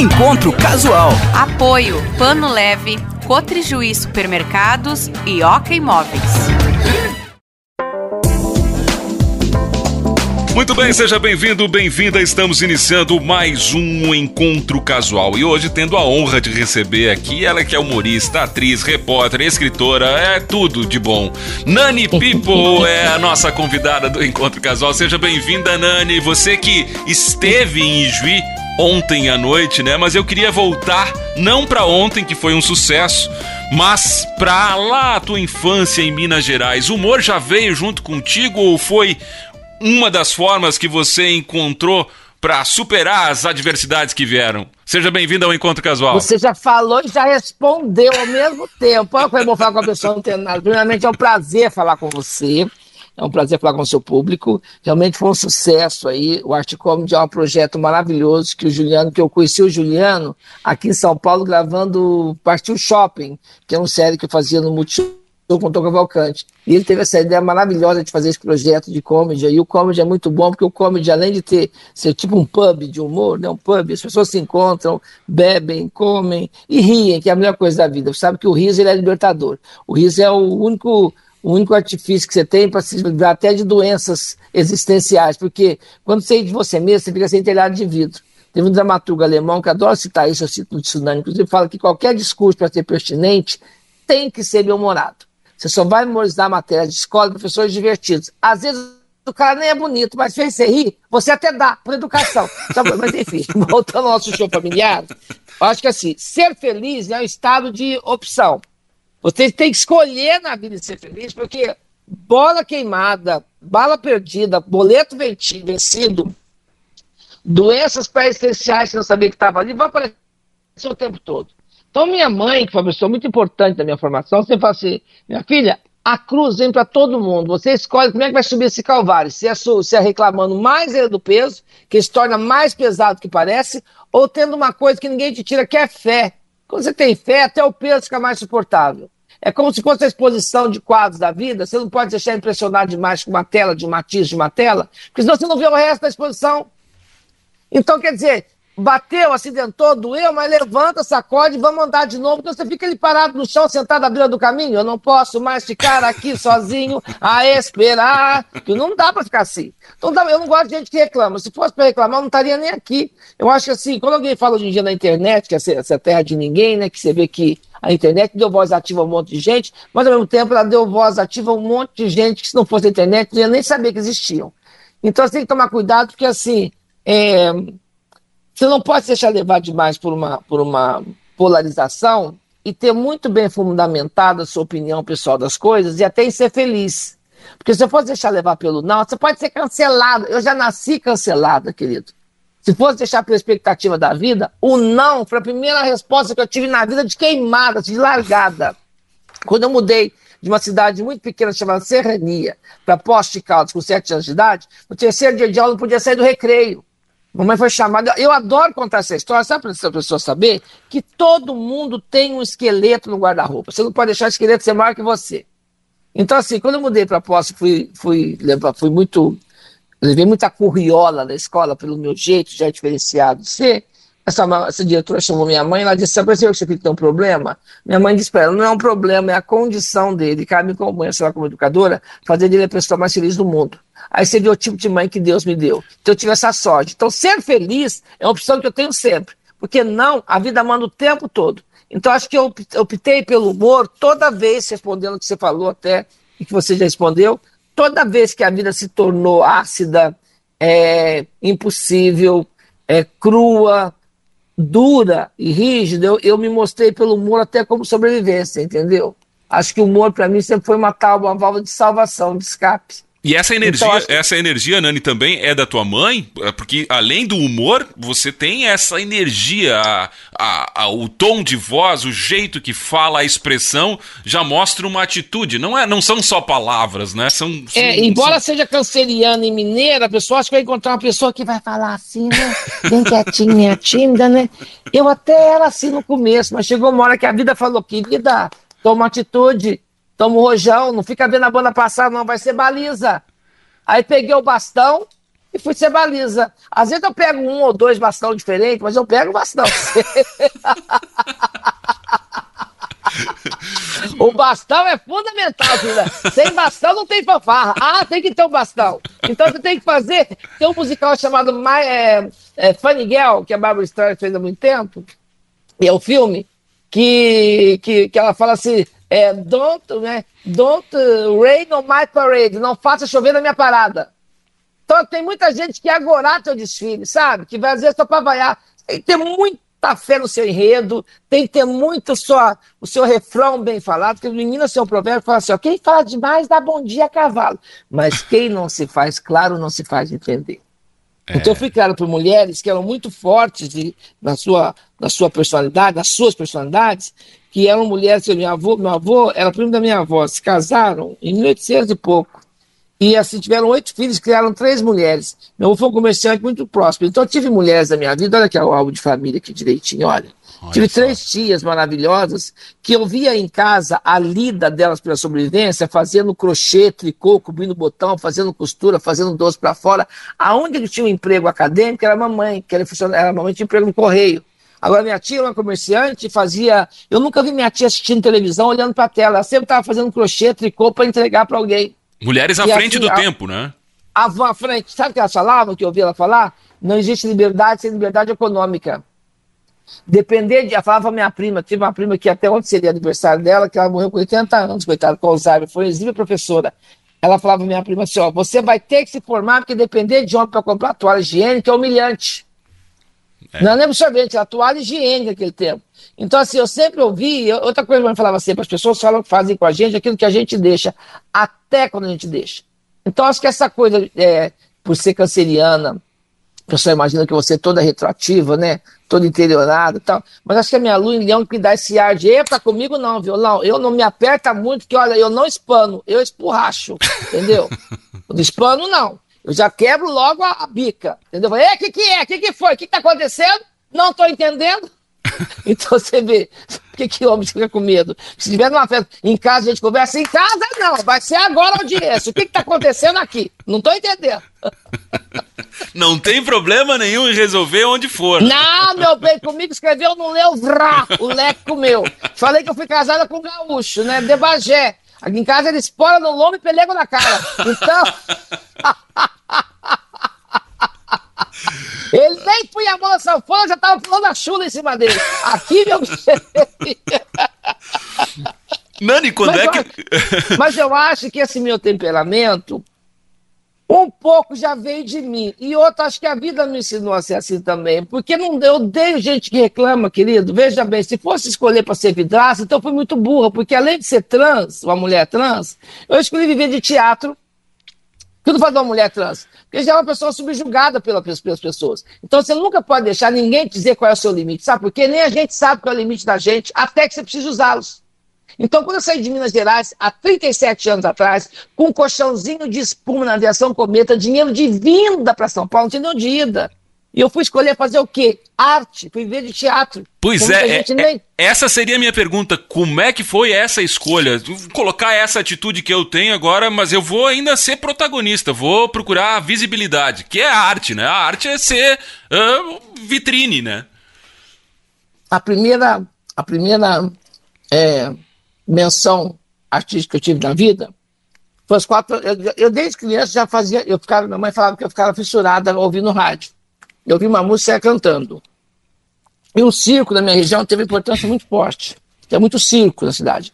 Encontro Casual. Apoio Pano Leve, Cotrijuí Supermercados e Oca Imóveis. Muito bem, seja bem-vindo, bem-vinda. Estamos iniciando mais um encontro casual e hoje tendo a honra de receber aqui ela que é humorista, atriz, repórter, escritora, é tudo de bom. Nani People é a nossa convidada do encontro casual. Seja bem-vinda, Nani. Você que esteve em Ijuí ontem à noite, né? Mas eu queria voltar não para ontem que foi um sucesso, mas pra lá a tua infância em Minas Gerais. O humor já veio junto contigo ou foi uma das formas que você encontrou para superar as adversidades que vieram. Seja bem-vindo ao Encontro Casual. Você já falou e já respondeu ao mesmo tempo. Olha como eu vou falar com a pessoa não tem nada. Primeiramente, é um prazer falar com você. É um prazer falar com o seu público. Realmente foi um sucesso aí. O Art Comedy é um projeto maravilhoso que o Juliano, que eu conheci o Juliano aqui em São Paulo gravando Partiu Shopping, que é uma série que eu fazia no Multishow com o Tom Cavalcante. E ele teve essa ideia maravilhosa de fazer esse projeto de comedy. E o comedy é muito bom, porque o comedy, além de ter ser tipo um pub de humor, né, um pub, as pessoas se encontram, bebem, comem e riem, que é a melhor coisa da vida. Você sabe que o riso ele é libertador. O riso é o único o único artifício que você tem para se livrar até de doenças existenciais, porque quando você ri de você mesmo, você fica sem telhado de vidro. Teve um dramaturgo alemão que adora citar isso, eu cito no Tsunami, inclusive fala que qualquer discurso para ser pertinente tem que ser bem-humorado. Você só vai memorizar matéria de escola professores divertidos. Às vezes o cara nem é bonito, mas fez você rir, você até dá, por educação. mas enfim, voltando ao nosso show familiar, eu acho que assim, ser feliz é um estado de opção. Você tem que escolher na vida ser feliz, porque bola queimada, bala perdida, boleto vencido, doenças pré-essenciais que não sabia que estava ali, vai aparecer o tempo todo. Então, minha mãe, que foi uma pessoa muito importante da minha formação, sempre fala assim: minha filha, a cruz vem para todo mundo. Você escolhe como é que vai subir esse calvário. Se é, se é reclamando mais do peso, que se torna mais pesado do que parece, ou tendo uma coisa que ninguém te tira, que é fé. Quando você tem fé, até o peso fica mais suportável. É como se fosse a exposição de quadros da vida. Você não pode deixar impressionado demais com uma tela, de um matiz de uma tela, porque senão você não vê o resto da exposição. Então, quer dizer, bateu, acidentou, doeu, mas levanta, sacode, vamos andar de novo. Então você fica ali parado no chão, sentado à beira do caminho. Eu não posso mais ficar aqui sozinho a esperar. Que não dá para ficar assim. Então eu não gosto de gente que reclama. Se fosse para reclamar, eu não estaria nem aqui. Eu acho que assim, quando alguém fala hoje em dia na internet, que essa, essa terra de ninguém, né? Que você vê que a internet deu voz ativa a um monte de gente, mas ao mesmo tempo ela deu voz ativa a um monte de gente que se não fosse a internet, não ia nem saber que existiam. Então você tem que tomar cuidado, porque assim. É, você não pode se deixar levar demais por uma, por uma polarização e ter muito bem fundamentada a sua opinião pessoal das coisas e até em ser feliz. Porque se você fosse deixar levar pelo não, você pode ser cancelado. Eu já nasci cancelada, querido. Se fosse deixar pela expectativa da vida, o não foi a primeira resposta que eu tive na vida de queimada, de largada. Quando eu mudei de uma cidade muito pequena chamada Serrania para Poste Caldas com sete anos de idade, no terceiro dia de aula eu não podia sair do recreio. Mamãe foi chamada. Eu adoro contar essa história, sabe para a pessoa saber que todo mundo tem um esqueleto no guarda-roupa. Você não pode deixar o esqueleto ser maior que você. Então, assim, quando eu mudei para posse, fui, fui, fui muito. Levei muita curriola da escola pelo meu jeito já diferenciado de ser. Essa, essa diretora chamou minha mãe, ela disse: Você percebeu que seu filho tem um problema? Minha mãe disse para ela: Não é um problema, é a condição dele. Cabe como mãe, sei lá, como educadora, fazer dele a pessoa mais feliz do mundo. Aí vê o tipo de mãe que Deus me deu. Então eu tive essa sorte. Então ser feliz é uma opção que eu tenho sempre. Porque não, a vida manda o tempo todo. Então acho que eu optei pelo humor toda vez, respondendo o que você falou até, e que você já respondeu, toda vez que a vida se tornou ácida, é, impossível, é, crua, dura e rígida, eu, eu me mostrei pelo humor até como sobrevivência, entendeu? Acho que o humor para mim sempre foi uma uma válvula de salvação, de escape. E essa energia, então, essa energia, Nani, também é da tua mãe? É, porque além do humor, você tem essa energia, a, a, a, o tom de voz, o jeito que fala, a expressão, já mostra uma atitude. Não, é, não são só palavras, né? São, são é, embora são... seja canceriana e mineira, a pessoa acha que vai encontrar uma pessoa que vai falar assim, né? Bem quietinha, tímida, né? Eu até era assim no começo, mas chegou uma hora que a vida falou, querida, toma atitude Toma o rojão, não fica vendo a banda passar, não, vai ser baliza. Aí peguei o bastão, e fui ser baliza. Às vezes eu pego um ou dois bastão diferentes, mas eu pego bastão. o bastão é fundamental, filha. Sem bastão não tem fanfarra. Ah, tem que ter um bastão. Então você tem que fazer. Tem um musical chamado My, é, é, Funny Girl, que a Barbara Streisand fez há muito tempo. E é o filme que, que, que ela fala assim: é, don't, né, don't rain on my parade. Não faça chover na minha parada. Então tem muita gente que agora teu desfile, sabe? Que vai às vezes só para vaiar. Tem que ter muita fé no seu enredo, tem que ter muito só o seu refrão bem falado, porque o menino, seu provérbio, fala assim: ó, quem fala demais dá bom dia a cavalo. Mas quem não se faz claro não se faz entender. É. Então criado por mulheres que eram muito fortes de, na, sua, na sua personalidade, nas suas personalidades, que eram mulheres, meu avô, meu avô era primo da minha avó, se casaram em 1800 e pouco. E assim, tiveram oito filhos, criaram três mulheres. Meu avô foi um comerciante muito próximo. Então, eu tive mulheres da minha vida, olha aqui o álbum de família aqui direitinho, olha. olha tive só. três tias maravilhosas que eu via em casa a lida delas pela sobrevivência, fazendo crochê, tricô, cobrindo botão, fazendo costura, fazendo doce para fora. Aonde ele tinha um emprego acadêmico era a mamãe, que era, era a mamãe tinha emprego no correio. Agora, minha tia era uma comerciante, fazia. Eu nunca vi minha tia assistindo televisão olhando para a tela. Ela sempre estava fazendo crochê, tricô para entregar para alguém. Mulheres à e frente assim, do a, tempo, né? À frente. Sabe o que elas falavam, que eu ouvi ela falar? Não existe liberdade sem liberdade econômica. Depender de. Ela falava pra minha prima, tive uma prima que até ontem seria aniversário dela, que ela morreu com 80 anos, coitada, com Alzheimer, foi exímia professora. Ela falava pra minha prima assim: ó, você vai ter que se formar, porque depender de homem para comprar toalha higiênica é humilhante. É. Não é absorvente, é a toalha higiênica naquele tempo. Então, assim, eu sempre ouvi, outra coisa que eu falava sempre, as pessoas falam que fazem com a gente aquilo que a gente deixa, até quando a gente deixa. Então, acho que essa coisa, é, por ser canceriana, a pessoa imagina que você é toda retroativa, né? Toda interiorada e tal. Mas acho que a minha lua em leão que dá esse ar de, epa, comigo não, violão. Eu não me aperta muito, que olha, eu não espano, eu espurracho, entendeu? O espano, não. Eu já quebro logo a, a bica, entendeu? o que, que é? O que, que foi? O que, que tá acontecendo? Não tô entendendo. Então você vê, por que, que homem fica com medo? Se tiver numa festa, em casa a gente conversa, em casa não, vai ser agora a audiência. O que está acontecendo aqui? Não estou entendendo. Não tem problema nenhum em resolver onde for. Não, meu bem, comigo escreveu, não leu, vrá, o leque comeu. Falei que eu fui casada com um gaúcho, né, de Bagé. Aqui em casa ele espora no lombo e pelego na cara. Então... Ele nem punha a mão na sanfona, já tava pulando a chula em cima dele. Aqui, meu Nani, quando mas é que. Mas eu acho que esse meu temperamento, um pouco já veio de mim. E outro, acho que a vida me ensinou a ser assim também. Porque não, eu odeio gente que reclama, querido. Veja bem, se fosse escolher para ser vidraça, então foi muito burra. Porque além de ser trans, uma mulher trans, eu escolhi viver de teatro tudo faz uma mulher trans. Porque já é uma pessoa subjugada pelas, pelas pessoas. Então você nunca pode deixar ninguém dizer qual é o seu limite, sabe? Porque nem a gente sabe qual é o limite da gente, até que você precisa usá-los. Então, quando eu saí de Minas Gerais, há 37 anos atrás, com um colchãozinho de espuma na aviação cometa, dinheiro de vinda para São Paulo, não tinha de ida. E eu fui escolher fazer o quê? Arte, fui ver de teatro. Pois é, é, nem... é, essa seria a minha pergunta. Como é que foi essa escolha? Vou colocar essa atitude que eu tenho agora, mas eu vou ainda ser protagonista, vou procurar a visibilidade, que é a arte, né? A arte é ser uh, vitrine, né? A primeira, a primeira é, menção artística que eu tive na vida foi as quatro. Eu, eu, desde criança já fazia. Eu ficava, minha mãe falava que eu ficava fissurada ouvindo rádio eu vi uma música cantando. E o circo da minha região teve importância muito forte. Tem muito circo na cidade.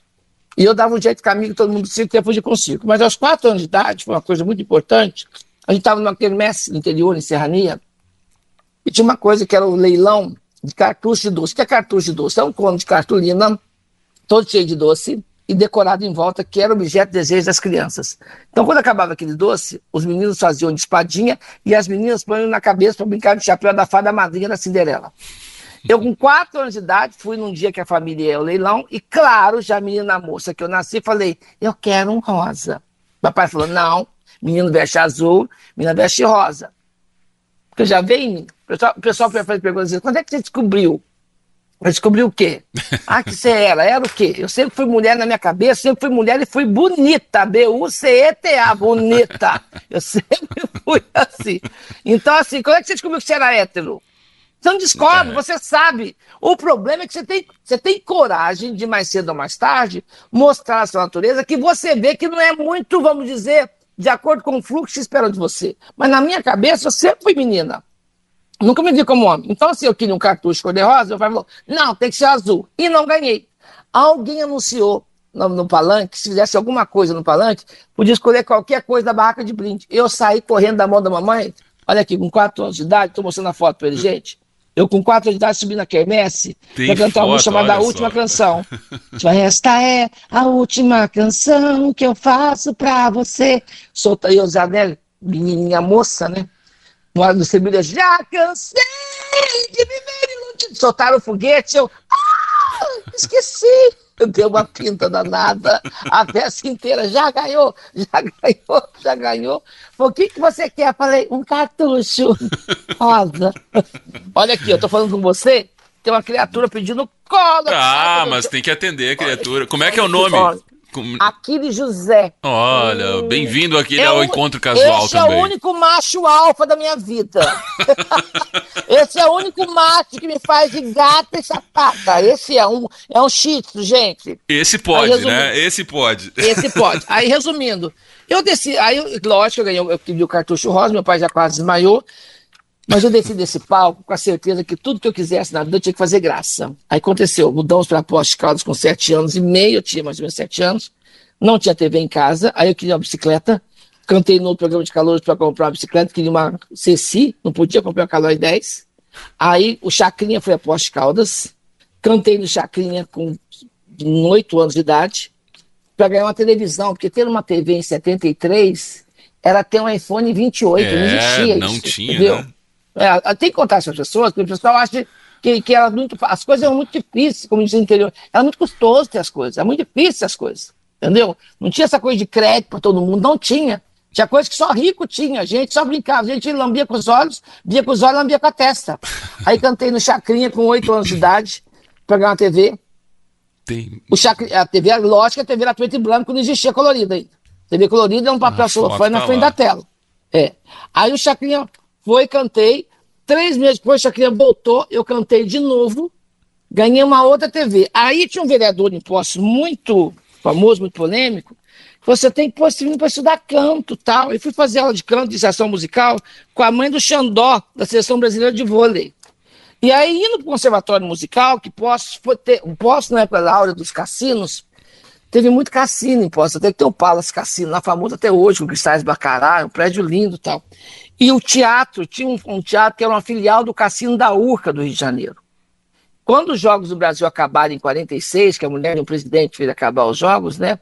E eu dava um jeito comigo, todo mundo do circo ia fugir com circo. Mas aos quatro anos de idade, foi uma coisa muito importante, a gente estava numa quermesse no interior, em Serrania, e tinha uma coisa que era o leilão de cartucho de doce. O que é cartucho de doce? É um cone de cartolina, todo cheio de doce, e decorado em volta, que era objeto de desejo das crianças. Então, quando acabava aquele doce, os meninos faziam de espadinha e as meninas põem na cabeça para brincar de chapéu da fada madrinha da Cinderela. Eu, com quatro anos de idade, fui num dia que a família ia ao leilão e, claro, já a menina moça que eu nasci, falei, eu quero um rosa. Papai falou, não, menino veste azul, menina veste rosa. Porque já veio em mim. O pessoal, o pessoal pergunta assim, quando é que você descobriu Eu descobri o quê? Ah, que você era. Era o quê? Eu sempre fui mulher na minha cabeça, sempre fui mulher e fui bonita. B-U-C-E-T-A, bonita. Eu sempre fui assim. Então, assim, como é que você descobriu que você era hétero? Você não descobre, você sabe. O problema é que você tem, você tem coragem de, mais cedo ou mais tarde, mostrar a sua natureza, que você vê que não é muito, vamos dizer, de acordo com o fluxo que esperam de você. Mas na minha cabeça, eu sempre fui menina. Nunca me vi como homem. Então, se eu queria um cartucho cor-de-rosa, eu falei, não, tem que ser azul. E não ganhei. Alguém anunciou no, no, palanque, se fizesse alguma coisa no palanque, podia escolher qualquer coisa da barraca de brinde. Eu saí correndo da mão da mamãe, olha aqui, com 4 anos de idade, estou mostrando a foto para ele, gente. Eu, com 4 anos de idade, subi na quermesse para cantar uma música chamada A Última Canção. Esta é a última canção que eu faço para você. Solta aí, Zanelli, menininha moça, né? No Sevilha, já cansei de viver iludido. Soltaram o foguete, eu, ah, esqueci. Eu dei uma pinta danada, a peça inteira, já ganhou, já ganhou, já ganhou. O que, que você quer? Falei, um cartucho rosa. Olha aqui, eu tô falando com você, tem uma criatura pedindo cola. Ah, mas tem que atender a criatura. Como é que é o nome? Com... Aquiles José. Olha, bem-vindo aqui é ao encontro casual esse também. Esse é o único macho alfa da minha vida. esse é o único macho que me faz de gata e sapata. Esse é um, é um chito, gente. Esse pode, aí, né? Esse pode. Esse pode. Aí, resumindo, eu desci, aí, lógico, eu ganhei, eu pedi o cartucho rosa, meu pai já quase desmaiou. Mas eu desci desse palco com a certeza que tudo que eu quisesse na vida eu tinha que fazer graça. Aí aconteceu, mudamos para Poste Caldas com sete anos e meio, eu tinha mais ou menos sete anos, não tinha TV em casa, aí eu queria uma bicicleta, cantei no programa de calores para comprar uma bicicleta, queria uma Ceci, não podia comprar uma Calói 10. Aí o Chacrinha foi a Poste Caldas, cantei no Chacrinha com oito anos de idade, para ganhar uma televisão, porque ter uma TV em 73 era ter um iPhone 28, é, não existia não isso. Tinha, entendeu? Né? É, tem que contar isso às pessoas, porque o pessoal acha que, que era muito, as coisas eram muito difíceis, como diz o interior. Era muito custoso ter as coisas, era muito difícil as coisas. Entendeu? Não tinha essa coisa de crédito para todo mundo, não tinha. Tinha coisa que só rico tinha, a gente só brincava, a gente lambia com os olhos, via com os olhos, lambia com a testa. Aí cantei no Chacrinha com oito anos de idade, pegar uma TV. Tem... O chacri... A TV, lógico, a TV era preto e branco, não existia colorida ainda. TV colorida é um papel celofane na frente lá. da tela. É. Aí o Chacrinha foi, cantei. Três meses depois, a Chacrinha voltou, eu cantei de novo, ganhei uma outra TV. Aí tinha um vereador em posse muito famoso, muito polêmico. Você tem que pôr para estudar canto tal. Eu fui fazer aula de canto, de iniciação musical, com a mãe do Xandó, da Seleção Brasileira de Vôlei. E aí, indo para o Conservatório Musical, que posso, foi ter, posso na época da aula dos cassinos, teve muito cassino em Poços, até que tem um Palace Cassino, lá famoso até hoje, com cristais Bacará, um prédio lindo tal. E o teatro, tinha um, um, teatro que era uma filial do Cassino da Urca do Rio de Janeiro. Quando os Jogos do Brasil acabaram em 46, que a mulher e o presidente fez acabar os Jogos, né?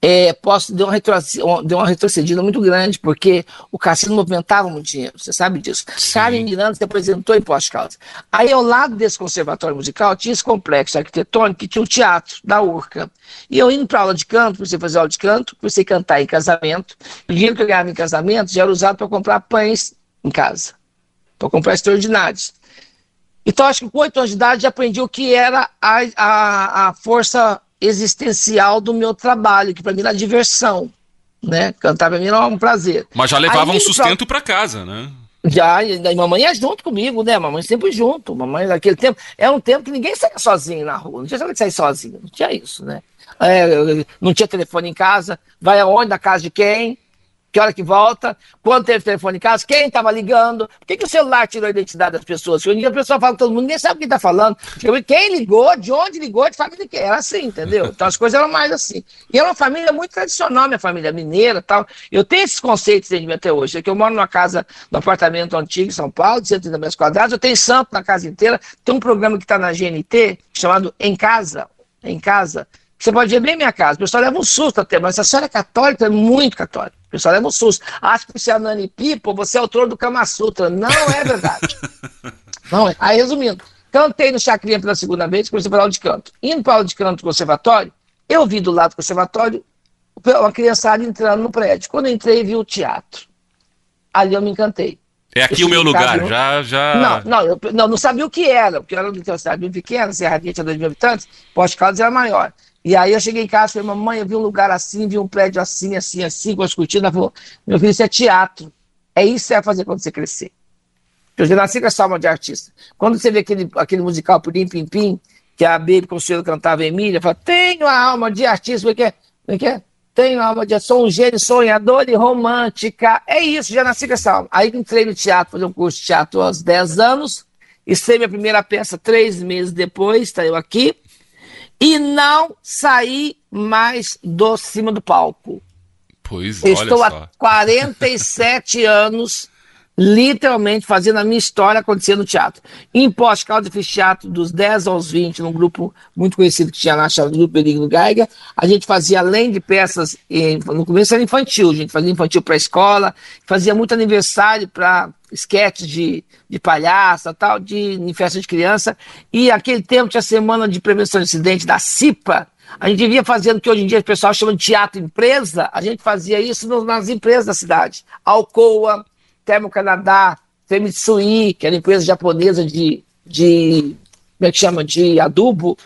É, posso deu uma, deu uma retrocedida muito grande, porque o cassino movimentava muito dinheiro, você sabe disso. Karen Miranda se apresentou em pós-causa. Aí, ao lado desse conservatório musical, tinha esse complexo arquitetônico que tinha o teatro da Urca. E eu indo para aula de canto, comecei a fazer aula de canto, comecei a cantar em casamento. O dinheiro que eu ganhava em casamento já era usado para comprar pães em casa, para comprar extraordinários. Então, acho que com oito anos de idade já aprendi o que era a, a, a força existencial do meu trabalho, que para mim era diversão, né? Cantar para mim era um prazer. Mas já levava Aí, um sustento para casa, né? Já, e mamãe ia junto comigo, né? Mamãe sempre junto. Mamãe naquele tempo, era um tempo que ninguém saía sozinho na rua, não tinha que sair sozinho, não tinha isso, né? É, não tinha telefone em casa, vai aonde, na casa de quem, que hora que volta, quando teve telefone em casa, quem estava ligando, por que, que o celular tirou a identidade das pessoas? Porque hoje em dia a pessoa fala com todo mundo, ninguém sabe quem está falando, quem ligou, de onde ligou, de família de quem, era assim, entendeu? Então as coisas eram mais assim. E era uma família muito tradicional, minha família mineira tal. Eu tenho esses conceitos dentro de mim até hoje, é que eu moro numa casa, num apartamento antigo em São Paulo, de 130 metros quadrados, eu tenho santo na casa inteira, tem um programa que está na GNT, chamado Em Casa, Em Casa, você pode ver bem minha casa, o pessoal leva um susto até, mas a senhora é católica, é muito católica. O pessoal leva um susto. Acha que você é Nani Pipo, você é autor do Kama Sutra. Não é verdade. Não é. Aí, resumindo, cantei no Chacrinha pela segunda vez, comecei a falar aula de canto. Indo para aula de canto do conservatório, eu vi do lado do conservatório uma criançada entrando no prédio. Quando eu entrei, vi o teatro. Ali eu me encantei. É aqui o meu lugar, já, já. Não, não, eu não, não sabia o que era, porque eu era uma cidade bem pequena, Serradinha tinha 2 mil habitantes, Poste Caldas era maior. E aí eu cheguei em casa e falei, mamãe, eu vi um lugar assim, vi um prédio assim, assim, assim, com as cortinas. Ela falou, meu filho, isso é teatro. É isso que você vai fazer quando você crescer. Eu já nasci com essa alma de artista. Quando você vê aquele, aquele musical Pudim Pim Pim, que a Baby Consuelo cantava Emília, fala, tenho a alma de artista, como é que é? É que é? Tenho a alma de sou um gênio sonhador e romântica. É isso, já nasci com essa alma. Aí entrei no teatro, fazer um curso de teatro aos 10 anos, e sei minha primeira peça três meses depois, está eu aqui e não saí mais do cima do palco. Pois, Estou há 47 anos literalmente fazendo a minha história acontecer no teatro. Em pós-calda fiz teatro dos 10 aos 20, num grupo muito conhecido que tinha lá, chamado Grupo Benigno Geiger. A gente fazia, além de peças, no começo era infantil, a gente fazia infantil para a escola, fazia muito aniversário para esquetes de, de palhaça, tal, de, em festa de criança. E aquele tempo tinha a semana de prevenção de acidente da CIPA, a gente via fazendo o que hoje em dia o pessoal chama de teatro empresa, a gente fazia isso nas empresas da cidade. Alcoa, Termo Canadá, Femitsui, que era empresa japonesa de, de como é que chama, de adubo.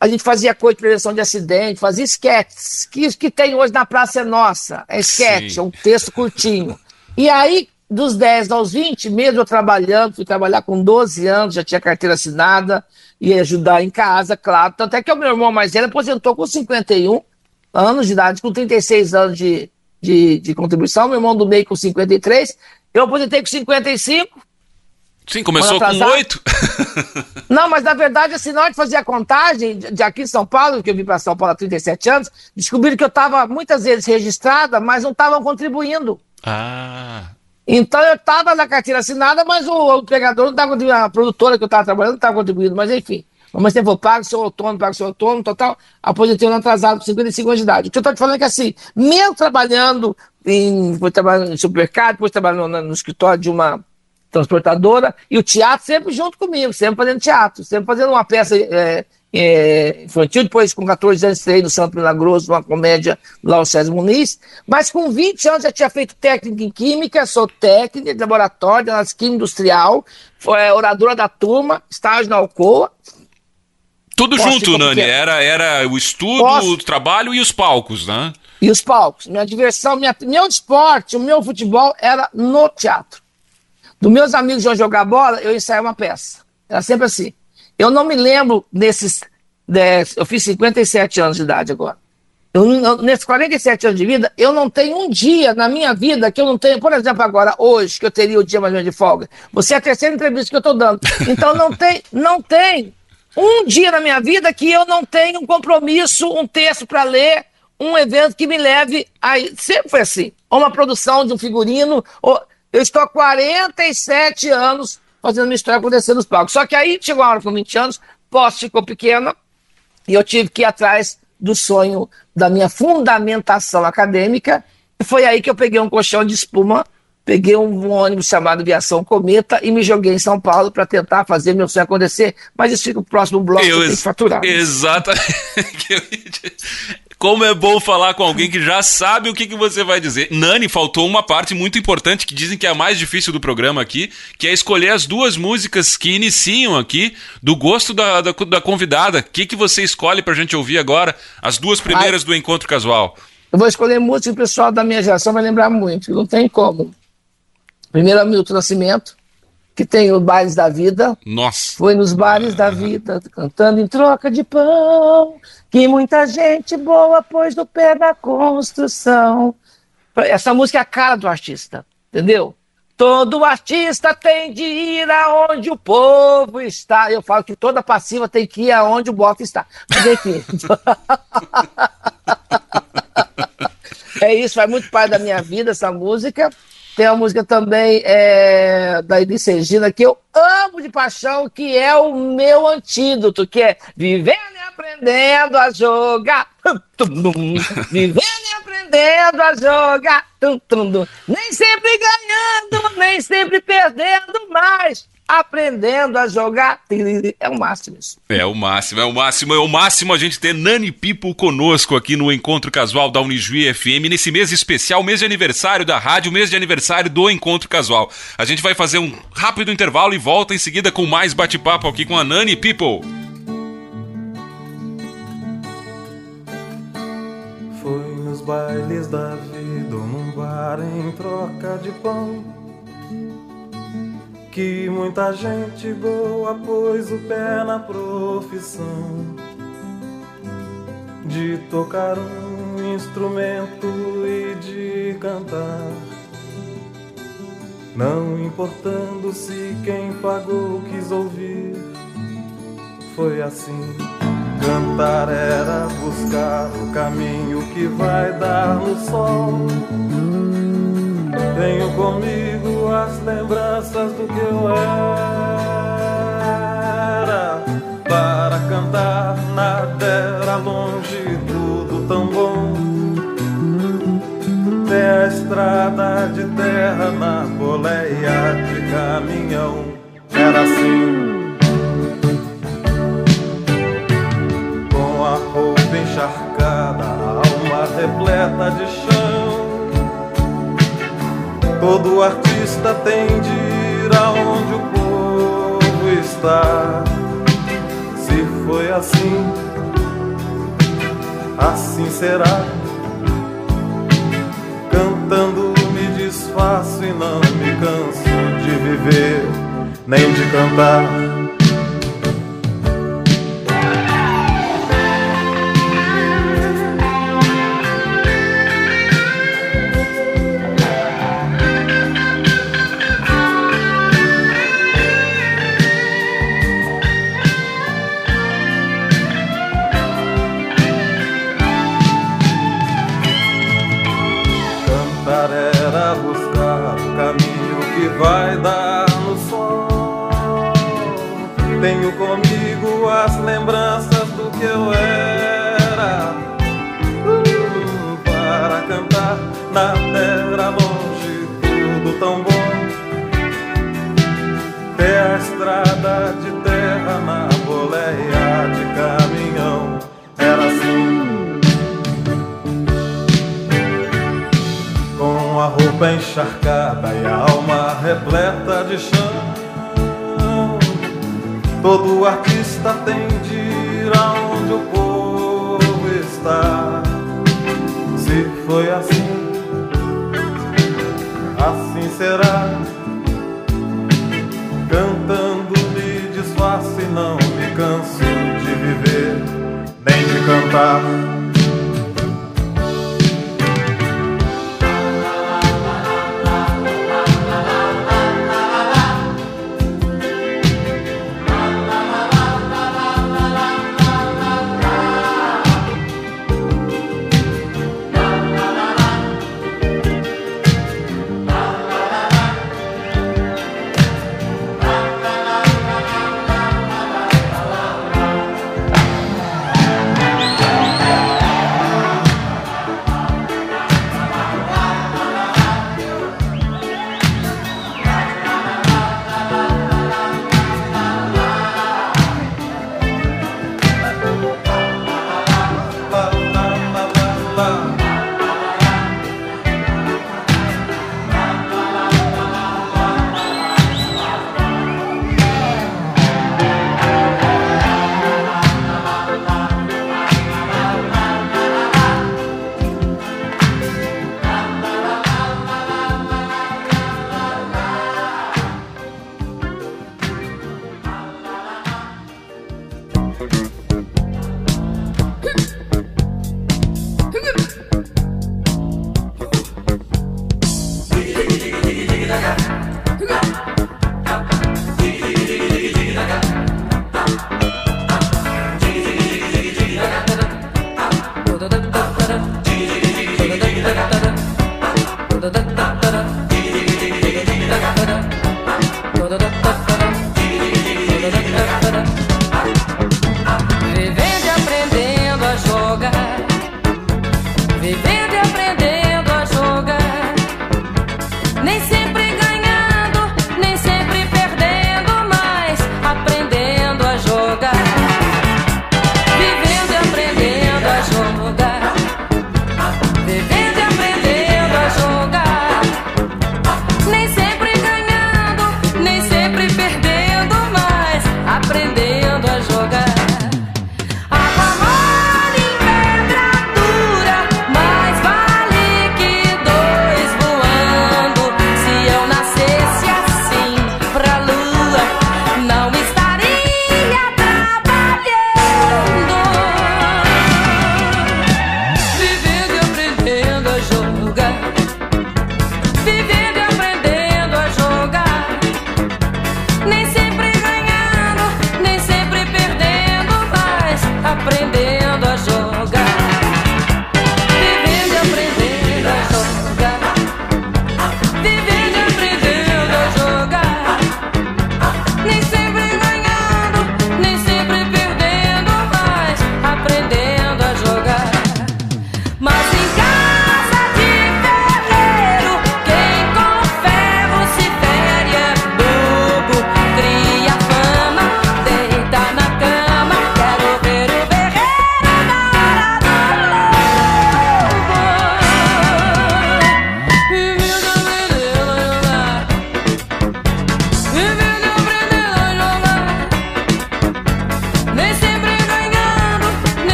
A gente fazia coisa de prevenção de acidente, fazia esquetes, que que tem hoje na Praça é Nossa, é esquete, é um texto curtinho. E aí, dos 10 aos 20, mesmo eu trabalhando, fui trabalhar com 12 anos, já tinha carteira assinada, ia ajudar em casa, claro. Tanto é que o meu irmão mais velho aposentou com 51 anos de idade, com 36 anos de, de, de contribuição, meu irmão do meio com 53, eu aposentei com 55. Sim, começou com 8. Não, mas na verdade, assim, na hora de fazer a contagem de aqui em São Paulo, que eu vim para São Paulo há 37 anos, descobriram que eu estava muitas vezes registrada, mas não estavam contribuindo. Ah. Então eu estava na carteira assinada, mas o, o empregador não estava contribuindo, a produtora que eu estava trabalhando não estava contribuindo, mas enfim. Mas você for pago seu autônomo, pago seu autônomo, total, aposentei no atrasado com 55 anos de idade. O que eu estou te falando é que assim, mesmo trabalhando em, trabalhando em supermercado, depois trabalhando no, no escritório de uma transportadora, e o teatro sempre junto comigo, sempre fazendo teatro, sempre fazendo uma peça é, é, infantil, depois com 14 anos entrei no Santo Milagroso, numa comédia lá o César Muniz, mas com 20 anos já tinha feito técnica em química, sou técnica de laboratório, de análise química industrial, foi é, oradora da turma, estágio na Alcoa, tudo Posso junto, Nani. Era, era o estudo, Posso... o trabalho e os palcos, né? E os palcos. Minha diversão, minha, meu esporte, o meu futebol era no teatro. Dos meus amigos iam jogar bola, eu ensaiava uma peça. Era sempre assim. Eu não me lembro desses. Dez, eu fiz 57 anos de idade agora. Eu, nesses 47 anos de vida, eu não tenho um dia na minha vida que eu não tenho, por exemplo, agora, hoje, que eu teria o dia mais ou menos de folga. Você é a terceira entrevista que eu estou dando. Então não tem, não tem um dia na minha vida que eu não tenho um compromisso, um texto para ler, um evento que me leve a. Sempre foi assim. Ou uma produção de um figurino. Ou... Eu estou há 47 anos fazendo minha história acontecer nos palcos. Só que aí chegou a hora com 20 anos, posse ficou pequena, e eu tive que ir atrás do sonho da minha fundamentação acadêmica. E foi aí que eu peguei um colchão de espuma peguei um, ônibus chamado Viação Cometa e me joguei em São Paulo para tentar fazer meu sonho acontecer. Mas isso fica o próximo bloco eu, que tem que faturar. Exatamente. Como é bom falar com alguém que já sabe o que, que você vai dizer. Nani, faltou uma parte muito importante que dizem que é a mais difícil do programa aqui, que é escolher as duas músicas que iniciam aqui, do gosto da, da, da convidada. O que, que você escolhe pra gente ouvir agora? As duas primeiras Ai, do Encontro Casual. Eu vou escolher música que o pessoal da minha geração vai lembrar muito, não tem como. Primeiro é Milton Nascimento, que tem os Bares da Vida. Nossa. Foi nos Bares da Vida, cantando em troca de pão, que muita gente boa pôs do pé da construção. Essa música é a cara do artista, entendeu? Todo artista tem de ir aonde o povo está. Eu falo que toda passiva tem que ir aonde o bloco está. Mas enfim. é isso, faz muito parte da minha vida essa música. Tem a música também é, da Elis Regina, que eu amo de paixão, que é o meu antídoto, que é Vivendo e aprendendo a jogar. Vivendo e aprendendo a jogar. Nem sempre ganhando, nem sempre perdendo, mas aprendendo a jogar. É o máximo isso. É o máximo, é o máximo, é o máximo a gente ter Nani People conosco aqui no Encontro Casual da Unijuí FM, nesse mês especial, mês de aniversário da rádio, mês de aniversário do Encontro Casual. A gente vai fazer um rápido intervalo e volta em seguida com mais bate-papo aqui com a Nani People. Bailes da vida ou num bar em troca de pão que muita gente boa pôs o pé na profissão de tocar um instrumento e de cantar. Não importando se quem pagou quis ouvir, foi assim. Cantar era buscar o caminho que vai dar no sol. Tenho comigo as lembranças do que eu era. Para cantar nada era longe, tudo tão bom. Tem a estrada de terra na boleia de caminhão. Era assim. Roupa encharcada, alma repleta de chão. Todo artista tem de ir aonde o povo está. Se foi assim, assim será. Cantando me desfaço e não me canso de viver, nem de. Cantar lembranças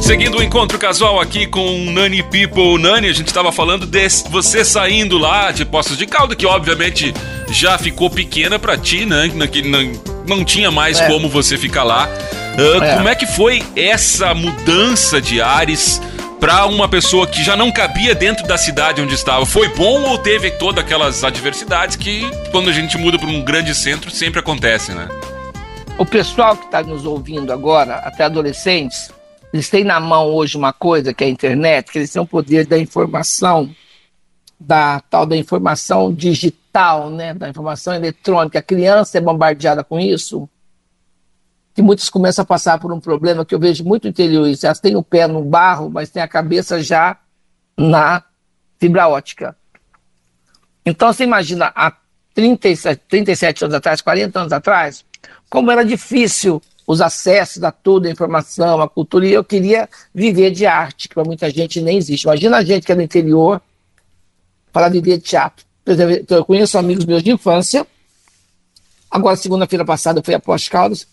Seguindo o encontro casual aqui com Nani People. Nani, a gente estava falando de você saindo lá de Poços de Caldo, que obviamente já ficou pequena para ti, né? Que não, não tinha mais é. como você ficar lá. Uh, é. Como é que foi essa mudança de ares para uma pessoa que já não cabia dentro da cidade onde estava? Foi bom ou teve todas aquelas adversidades que quando a gente muda para um grande centro sempre acontece, né? O pessoal que está nos ouvindo agora, até adolescentes, eles têm na mão hoje uma coisa que é a internet, que eles têm o poder da informação, da tal da informação digital, né, da informação eletrônica. A criança é bombardeada com isso, que muitos começam a passar por um problema que eu vejo muito interior. Elas têm o pé no barro, mas têm a cabeça já na fibra ótica. Então você imagina há 37, 37 anos atrás, 40 anos atrás, como era difícil os acessos a toda a informação, a cultura, e eu queria viver de arte, que para muita gente nem existe. Imagina a gente que é do interior para viver de teatro. Eu conheço amigos meus de infância, agora segunda-feira passada eu fui a Pós Caldas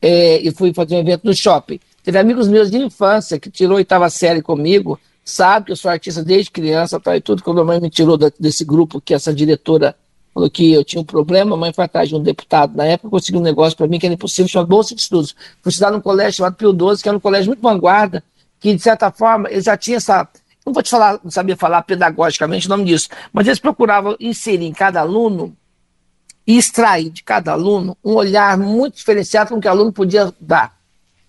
é, e fui fazer um evento no shopping. Teve amigos meus de infância que tirou oitava série comigo, sabe que eu sou artista desde criança tá, e tudo, quando a mãe me tirou da, desse grupo que essa diretora falou que eu tinha um problema, a mãe foi atrás de um deputado na época, conseguiu um negócio para mim que era impossível, chamado Bolsa de Estudos. Fui estudar num colégio chamado Pio XII, que era um colégio muito vanguarda, que de certa forma ele já tinha essa. Não vou te falar, não sabia falar pedagogicamente o nome disso, mas eles procuravam inserir em cada aluno e extrair de cada aluno um olhar muito diferenciado com que o aluno podia dar.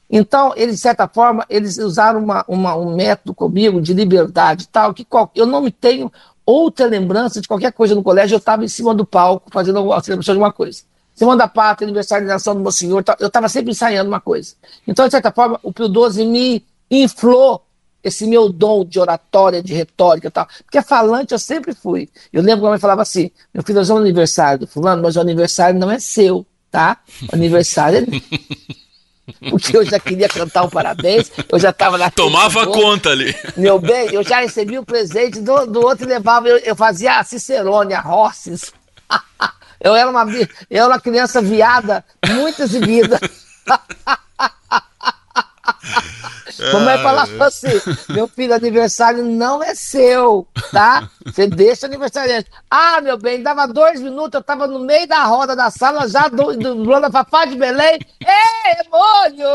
Então, eles, de certa forma, eles usaram uma, uma, um método comigo de liberdade tal, que qual, eu não me tenho outra lembrança de qualquer coisa no colégio, eu estava em cima do palco fazendo a celebração de uma coisa. Semana da Pátria, nação do meu senhor, eu estava sempre ensaiando uma coisa. Então, de certa forma, o Pio XII me inflou esse meu dom de oratória, de retórica e tal. Porque falante eu sempre fui. Eu lembro que a mãe falava assim: meu filho, hoje é o aniversário do fulano, mas o aniversário não é seu, tá? O aniversário é. porque eu já queria cantar um parabéns, eu já estava lá. Tomava conta ali. Meu bem, eu já recebi o presente do, do outro e levava, eu, eu fazia a Cicerone, a Rosses, eu, era uma, eu era uma criança viada, muito exibida. Mamãe falava assim: meu filho, aniversário não é seu, tá? Você deixa aniversariante. Ah, meu bem, dava dois minutos, eu tava no meio da roda da sala, já do, do Luana Fafá de Belém. Ei, Emônio!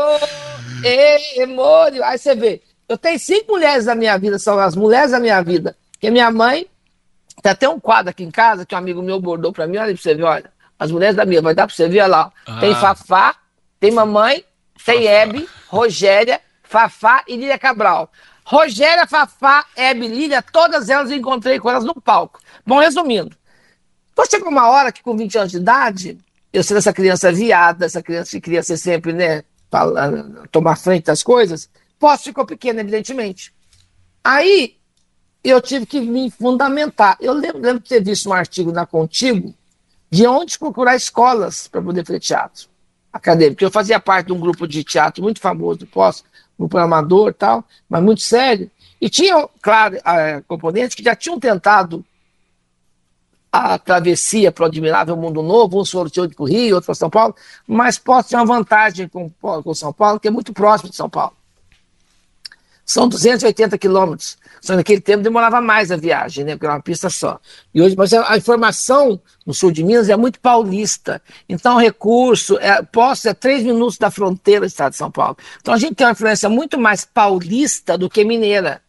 Ei, Emônio! Aí você vê, eu tenho cinco mulheres da minha vida, são as mulheres da minha vida. Que minha mãe, tem até um quadro aqui em casa que um amigo meu bordou pra mim, olha pra você ver, olha. As mulheres da minha, vai dar pra você ver, olha lá. Ah. Tem Fafá, tem mamãe, tem Hebe, Rogéria, Fafá e Lília Cabral. Rogéria, Fafá, Hebe, Lília, todas elas eu encontrei com elas no palco. Bom, resumindo. Então chegou uma hora que com 20 anos de idade, eu sendo essa criança viada, essa criança que queria ser sempre, né, tomar frente das coisas, posso ficou pequena, evidentemente. Aí eu tive que me fundamentar. Eu lembro, lembro de ter visto um artigo na Contigo de onde procurar escolas para poder fazer teatro acadêmico. Eu fazia parte de um grupo de teatro muito famoso do Pós, grupo amador e tal, mas muito sério. E tinha, claro, componentes que já tinham tentado a travessia para o admirável mundo novo, um sorteio para o Rio, outro para São Paulo, mas pode ter uma vantagem com, com São Paulo, que é muito próximo de São Paulo. São 280 quilômetros. Só naquele tempo demorava mais a viagem, né? Porque era uma pista só. E hoje, mas a informação no sul de Minas é muito paulista. Então, o recurso, é, posso é três minutos da fronteira do estado de São Paulo. Então, a gente tem uma influência muito mais paulista do que mineira.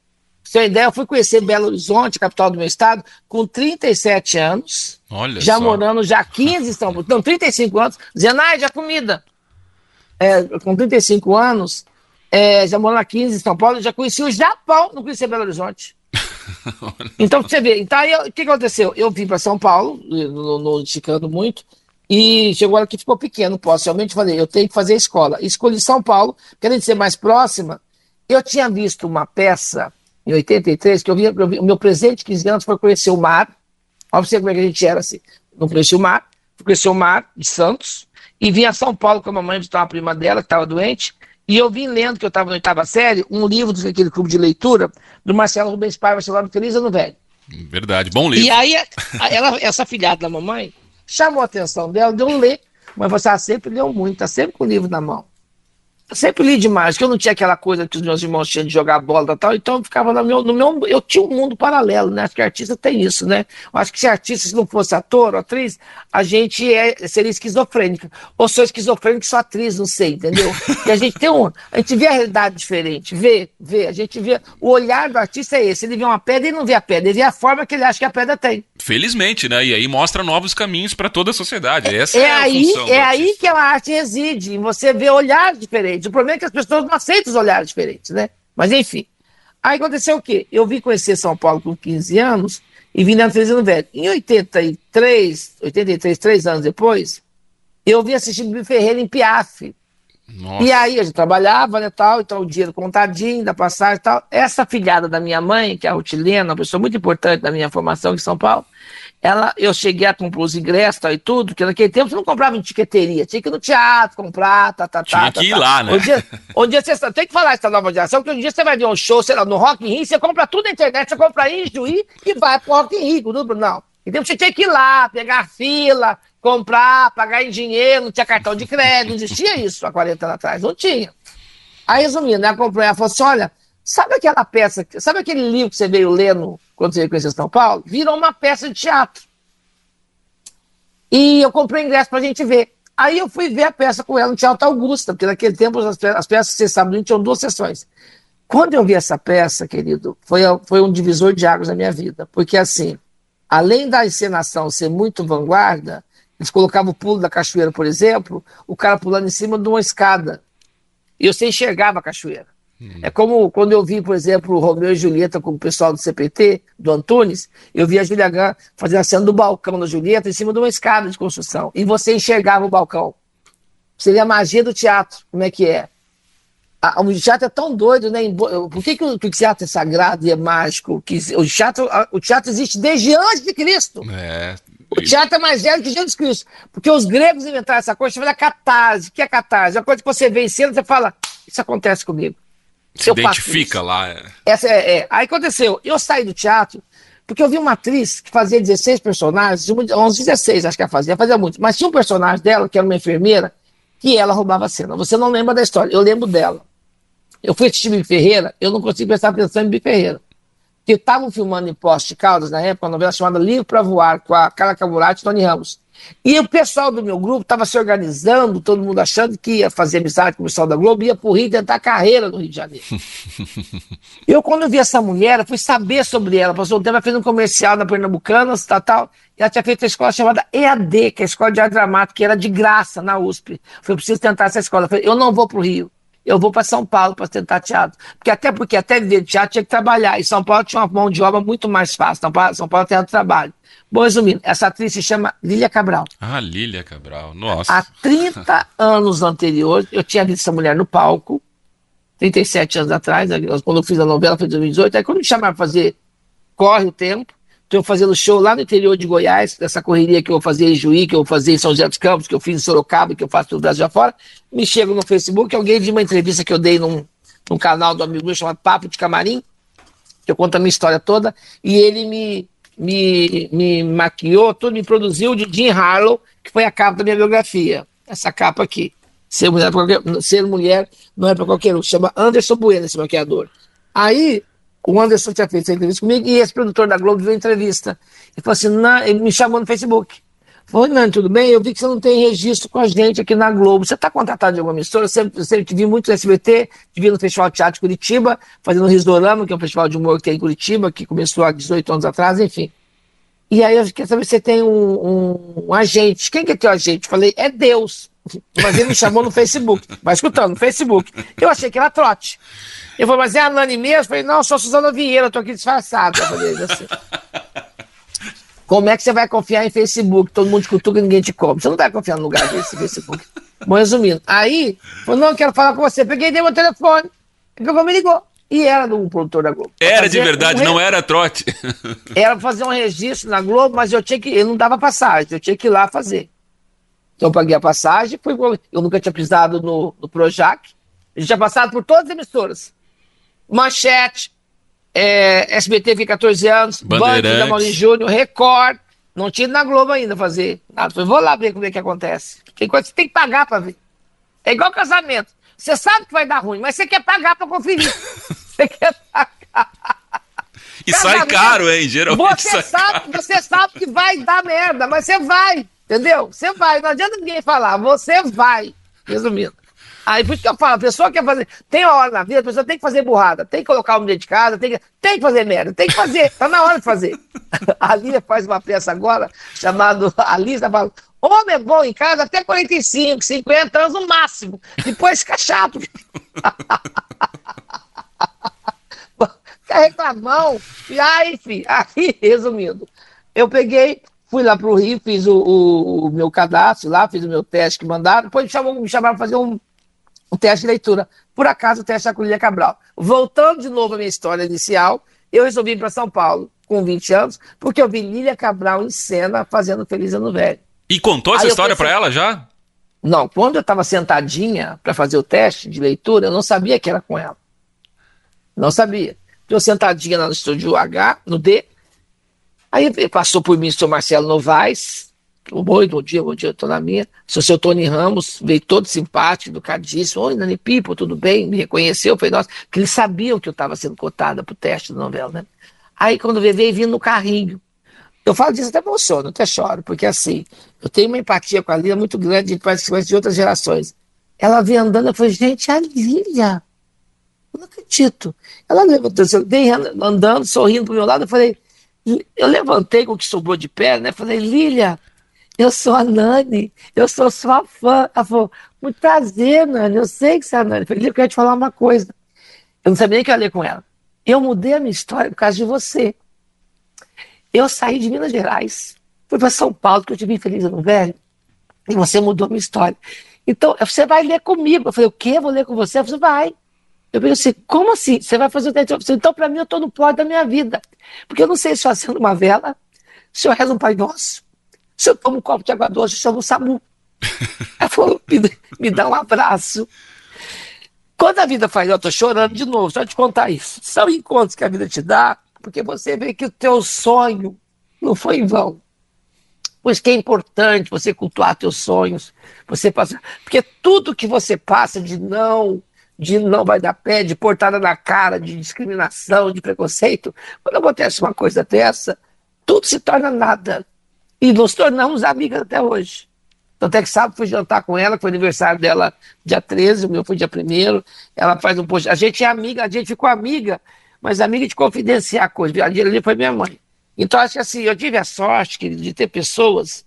Pra você ideia, eu fui conhecer Belo Horizonte, capital do meu estado, com 37 anos. Olha já só. morando já 15 São Paulo. Não, 35 anos, dizendo, ah, já comida. É, com 35 anos, é, já morou na 15 em São Paulo, já conheci o Japão, não conhecia Belo Horizonte. então, você vê, então aí, o que aconteceu? Eu vim para São Paulo, no, no, esticando muito, e chegou hora que ficou pequeno, posso realmente falei, eu tenho que fazer escola. Escolhi São Paulo, querendo ser mais próxima. Eu tinha visto uma peça em 83, que eu vi, eu o meu presente de 15 anos foi conhecer o mar. Olha pra você como é que a gente era assim. Não conheci o mar, fui conhecer o mar de Santos, e vim a São Paulo com a mamãe visitar uma prima dela que estava doente, e eu vim lendo, que eu estava na oitava série, um livro daquele clube de leitura, do Marcelo Rubens Paiva, chamado Feliz Ano Velho. Verdade, bom livro. E aí, ela, essa filhada da mamãe chamou a atenção dela, deu um ler, mas você sempre leu muito, está sempre com o livro na mão. Sempre li demais, que eu não tinha aquela coisa que os meus irmãos tinham de jogar bola e tal, então eu ficava no meu, no meu. Eu tinha um mundo paralelo, né? Acho que artista tem isso, né? Eu acho que se artista se não fosse ator ou atriz, a gente é, seria esquizofrênica. Ou sou esquizofrênico, sou atriz, não sei, entendeu? E a gente tem um. A gente vê a realidade diferente, vê, vê. A gente vê. O olhar do artista é esse. Ele vê uma pedra e não vê a pedra, ele vê a forma que ele acha que a pedra tem. Felizmente, né? E aí mostra novos caminhos para toda a sociedade. Essa é, é aí. É aí que a arte reside, em você ver olhares diferentes. O problema é que as pessoas não aceitam os olhares diferentes, né? Mas enfim. Aí aconteceu o quê? Eu vim conhecer São Paulo com 15 anos e vim na Felizino Velho. Em 83, 83, três anos depois, eu vim assistir Bibi Ferreira em Piaf. Nossa. E aí, eu já trabalhava, né, tal, então o dinheiro contadinho, da passagem e tal. Essa filhada da minha mãe, que é a Rutilena, uma pessoa muito importante da minha formação em São Paulo, ela, eu cheguei a comprar os ingressos tal, e tudo, porque naquele tempo você não comprava em tiqueteria, tinha que ir no teatro comprar, tá, tá, Tinha tá. que ir tá, lá, né? Um dia, um dia você tem que falar essa nova geração, porque um dia você vai ver um show, sei lá, no Rock in Rio, você compra tudo na internet, você compra em Juí e vai pro Rock in Rio, tudo, não. Então você tinha que ir lá, pegar fila, comprar, pagar em dinheiro, não tinha cartão de crédito, não existia isso há 40 anos atrás, não tinha. Aí, resumindo, ela comprou, ela falou assim, olha, sabe aquela peça, sabe aquele livro que você veio lendo quando você veio conhecer São Paulo? Virou uma peça de teatro. E eu comprei ingresso pra gente ver. Aí eu fui ver a peça com ela no Teatro Augusta, porque naquele tempo as, as peças, vocês sabem, tinham duas sessões. Quando eu vi essa peça, querido, foi, foi um divisor de águas na minha vida. Porque, assim, além da encenação ser muito vanguarda, eles colocavam o pulo da cachoeira, por exemplo, o cara pulando em cima de uma escada. E você enxergava a cachoeira. Hum. É como quando eu vi, por exemplo, o Romeu e Julieta com o pessoal do CPT, do Antunes, eu vi a Julia fazendo a cena do balcão da Julieta em cima de uma escada de construção. E você enxergava o balcão. Seria a magia do teatro, como é que é? o teatro é tão doido, né? Por que, que, o, que o teatro é sagrado e é mágico? Que o, teatro, o teatro existe desde antes de Cristo. É. O teatro é mais velho que Jesus Cristo. Porque os gregos inventaram essa coisa chamada catarse. O que é catarse? É uma coisa que você vê em cena e você fala, isso acontece comigo. Se identifica lá. É. Essa é, é. Aí aconteceu, eu saí do teatro, Porque eu vi uma atriz que fazia 16 personagens, uns 16 acho que ela fazia, fazia muito. Mas tinha um personagem dela, que era uma enfermeira, que ela roubava a cena. Você não lembra da história, eu lembro dela. Eu fui assistir Bibi Ferreira, eu não consigo prestar atenção em Bibi Ferreira. Porque estavam filmando em Poste Caldas, na época, uma novela chamada Livro para Voar, com a Carla Camurati e Tony Ramos. E o pessoal do meu grupo estava se organizando, todo mundo achando que ia fazer amizade com o pessoal da Globo, ia para o Rio tentar carreira no Rio de Janeiro. eu, quando vi essa mulher, fui saber sobre ela. Passou um tempo, ela fez um comercial na Pernambucanas, tal, tal. E ela tinha feito uma escola chamada EAD, que é a Escola de Arte Dramática, que era de graça na USP. Foi preciso tentar essa escola. Eu falei, eu não vou para o Rio. Eu vou para São Paulo para tentar teatro. Porque até porque até viver de teatro tinha que trabalhar. E São Paulo tinha uma mão de obra muito mais fácil. São Paulo, São Paulo tem trabalho. Bom, resumindo, essa atriz se chama Lília Cabral. Ah, Lília Cabral, nossa. Há 30 anos anteriores, eu tinha visto essa mulher no palco, 37 anos atrás, né, quando eu fiz a novela, foi em 2018. Aí quando me chamaram para fazer Corre o Tempo, estou fazendo show lá no interior de Goiás, dessa correria que eu fazer em Juí, que eu fazer em São José dos Campos, que eu fiz em Sorocaba, que eu faço pelo Brasil afora. Me chego no Facebook, alguém viu uma entrevista que eu dei num, num canal do amigo meu chamado Papo de Camarim, que eu conto a minha história toda, e ele me me, me maquiou, tudo me produziu de Jim Harlow, que foi a capa da minha biografia. Essa capa aqui. Ser mulher, qualquer, ser mulher não é para qualquer um. Chama Anderson Bueno, esse maquiador. Aí, o Anderson tinha feito essa entrevista comigo e esse produtor da Globo a entrevista. Ele falou assim: não, ele me chamou no Facebook. Falei, Nani, tudo bem? Eu vi que você não tem registro com a gente aqui na Globo. Você está contratado de alguma emissora? Sempre, sempre te vi muito no SBT, te vi no Festival Teatro de Curitiba, fazendo o Risdorama, que é um festival de humor que tem em Curitiba, que começou há 18 anos atrás, enfim. E aí eu queria saber se você tem um, um, um agente. Quem que é teu agente? Falei, é Deus. Mas ele me chamou no Facebook. Vai escutando, no Facebook. Eu achei que era trote. Eu falei, mas é a Nani mesmo? Eu falei, não, eu sou a Suzana Vieira, eu tô aqui disfarçado. Eu falei assim. Como é que você vai confiar em Facebook? Todo mundo te cutuca e ninguém te cobra. Você não vai confiar no lugar desse Facebook. Bom, resumindo. Aí, falou, não, quero falar com você. Peguei e dei meu telefone. Ele pegou me ligou. E era do produtor da Globo. Era de verdade, um não era trote. Era pra fazer um registro na Globo, mas eu tinha que. Ele não dava passagem, eu tinha que ir lá fazer. Então eu paguei a passagem, fui, eu nunca tinha pisado no, no Projac. A gente tinha passado por todas as emissoras. Manchete, é, SBT fica 14 anos, Band da Maurício Júnior, Record. Não tinha na Globo ainda fazer nada. Falei, vou lá ver como é que acontece. Tem coisa que você tem que pagar para ver. É igual casamento. Você sabe que vai dar ruim, mas você quer pagar para conferir. você quer pagar. E casamento, sai caro, hein? Geralmente. Você sabe, você sabe que vai dar merda, mas você vai. Entendeu? Você vai. Não adianta ninguém falar, você vai. Resumindo. Aí por isso que eu falo, a pessoa quer fazer. Tem uma hora na vida, a pessoa tem que fazer burrada, tem que colocar o dentro de casa, tem que, tem que fazer merda, tem que fazer, tá na hora de fazer. A Lília faz uma peça agora, chamada A Lisa fala: homem é bom em casa até 45, 50 anos no máximo. Depois fica chato. Fica reclamão. E aí, filho, aí, resumindo, eu peguei, fui lá pro Rio, fiz o, o, o, meu cadastro lá, fiz o meu teste que mandaram, depois me, chamou, me chamaram para fazer um o teste de leitura. Por acaso, o teste da Colília Cabral. Voltando de novo à minha história inicial, eu resolvi ir para São Paulo com 20 anos, porque eu vi Lília Cabral em cena fazendo Feliz Ano Velho. E contou essa Aí história pensei... para ela já? Não, quando eu estava sentadinha para fazer o teste de leitura, eu não sabia que era com ela. Não sabia. Eu sentadinha lá no estúdio H, no D. Aí passou por mim o senhor Marcelo Novaes, Oi, bom dia, bom dia, estou na minha. Sou seu Tony Ramos, veio todo simpático, educadíssimo. Oi, Nani Pipo, tudo bem? Me reconheceu, foi nossa. Porque eles sabiam que eu estava sendo cotada para o teste da novela, né? Aí quando veio, veio vindo no carrinho. Eu falo disso até emociono, até choro, porque assim, eu tenho uma empatia com a Lília muito grande, de de outras gerações. Ela veio andando, eu falei, gente, a Lília. Eu não acredito. Ela levantou, veio andando, sorrindo pro meu lado, eu falei, eu levantei com o que sobrou de pé, né? Falei, Lília, eu sou a Nani, eu sou sua fã. Ela falou, muito prazer, Nani, eu sei que você é a Nani. Eu falei, eu te falar uma coisa. Eu não sabia nem que eu ia ler com ela. Eu mudei a minha história por causa de você. Eu saí de Minas Gerais, fui para São Paulo, que eu tive feliz no velho, e você mudou a minha história. Então, você vai ler comigo. Eu falei, o quê? Eu vou ler com você? Você vai. Eu pensei, assim, como assim? Você vai fazer o teste? Então, para mim, eu estou no pódio da minha vida. Porque eu não sei se eu acendo uma vela, se eu rezo um Pai Nosso, se eu tomo um copo de água doce, eu chamo o SAMU. Ela falou, me, me dá um abraço. Quando a vida faz, eu tô chorando de novo, só te contar isso. São encontros que a vida te dá, porque você vê que o teu sonho não foi em vão. Pois que é importante você cultuar teus sonhos, você passar, porque tudo que você passa de não, de não vai dar pé, de portada na cara, de discriminação, de preconceito, quando acontece uma coisa dessa, tudo se torna nada. E nos tornamos amigas até hoje. Tanto é que sábado fui jantar com ela, foi aniversário dela dia 13, o meu foi dia 1 Ela faz um post. A gente é amiga, a gente ficou amiga, mas amiga de confidenciar coisas. A ali foi minha mãe. Então, acho que assim, eu tive a sorte querido, de ter pessoas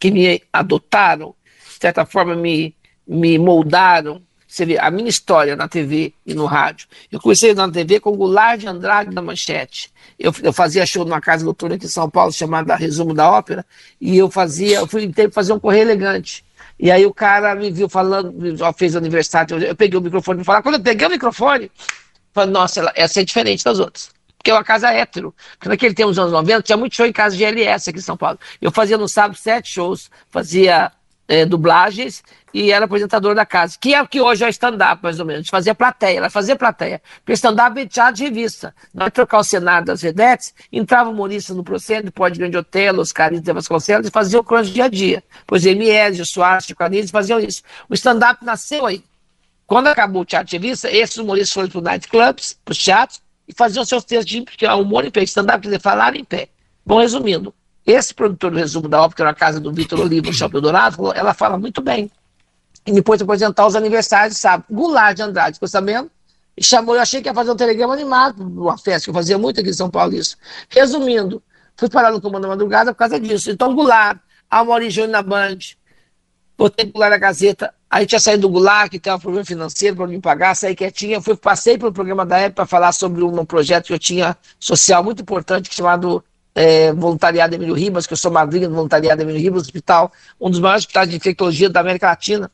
que me adotaram, de certa forma me, me moldaram. Vê, a minha história na TV e no rádio. Eu comecei na TV com Goulart de Andrade na Manchete. Eu, eu fazia show numa casa noturna aqui em São Paulo, chamada Resumo da Ópera, e eu fazia, eu fui ter fazer um correio elegante. E aí o cara me viu falando, fez aniversário, eu peguei o microfone para falar. Quando eu peguei o microfone, falei, nossa, essa é diferente das outras porque é uma casa hétero. Porque naquele tempo, nos anos 90, tinha muito show em casa de LS aqui em São Paulo. Eu fazia no sábado sete shows, fazia é, dublagens e era apresentador da casa, que é o que hoje é stand-up, mais ou menos. Fazia plateia, ela fazia plateia. Porque stand-up é teatro de revista. Nós trocar o cenário das vedetes, entrava humorista no Procedimento, Pode Grande Hotel, os caras de Vasconcelos, e faziam o crunch dia a dia. Pois Emiés, Soares, Chico Anísio faziam isso. O stand-up nasceu aí. Quando acabou o teatro de revista, esses humoristas foram para os nightclubs, para os teatros, e faziam seus textos de porque o humor em pé, stand-up, quer dizer, falar em pé. Bom, resumindo, esse produtor do resumo da ópera, na casa do Vitor Oliva, no Shopping Dourado, ela fala muito bem. E depois apresentar os aniversários, sabe? Goulart de Andrade, ficou sabendo? Chamou, eu achei que ia fazer um telegrama animado, uma festa, que eu fazia muito aqui em São Paulo isso. Resumindo, fui parar no Comando da Madrugada por causa disso. Então, Goulart, Amaury Júnior na Band, botei Goulart na Gazeta, Aí tinha saído do Goulart, que tem um problema financeiro para me pagar, saí quietinha. Fui, passei pelo programa da época para falar sobre um projeto que eu tinha social muito importante, chamado é, Voluntariado Emílio Ribas, que eu sou madrinha do Voluntariado Emílio Ribas, hospital, um dos maiores hospitais de infectologia da América Latina.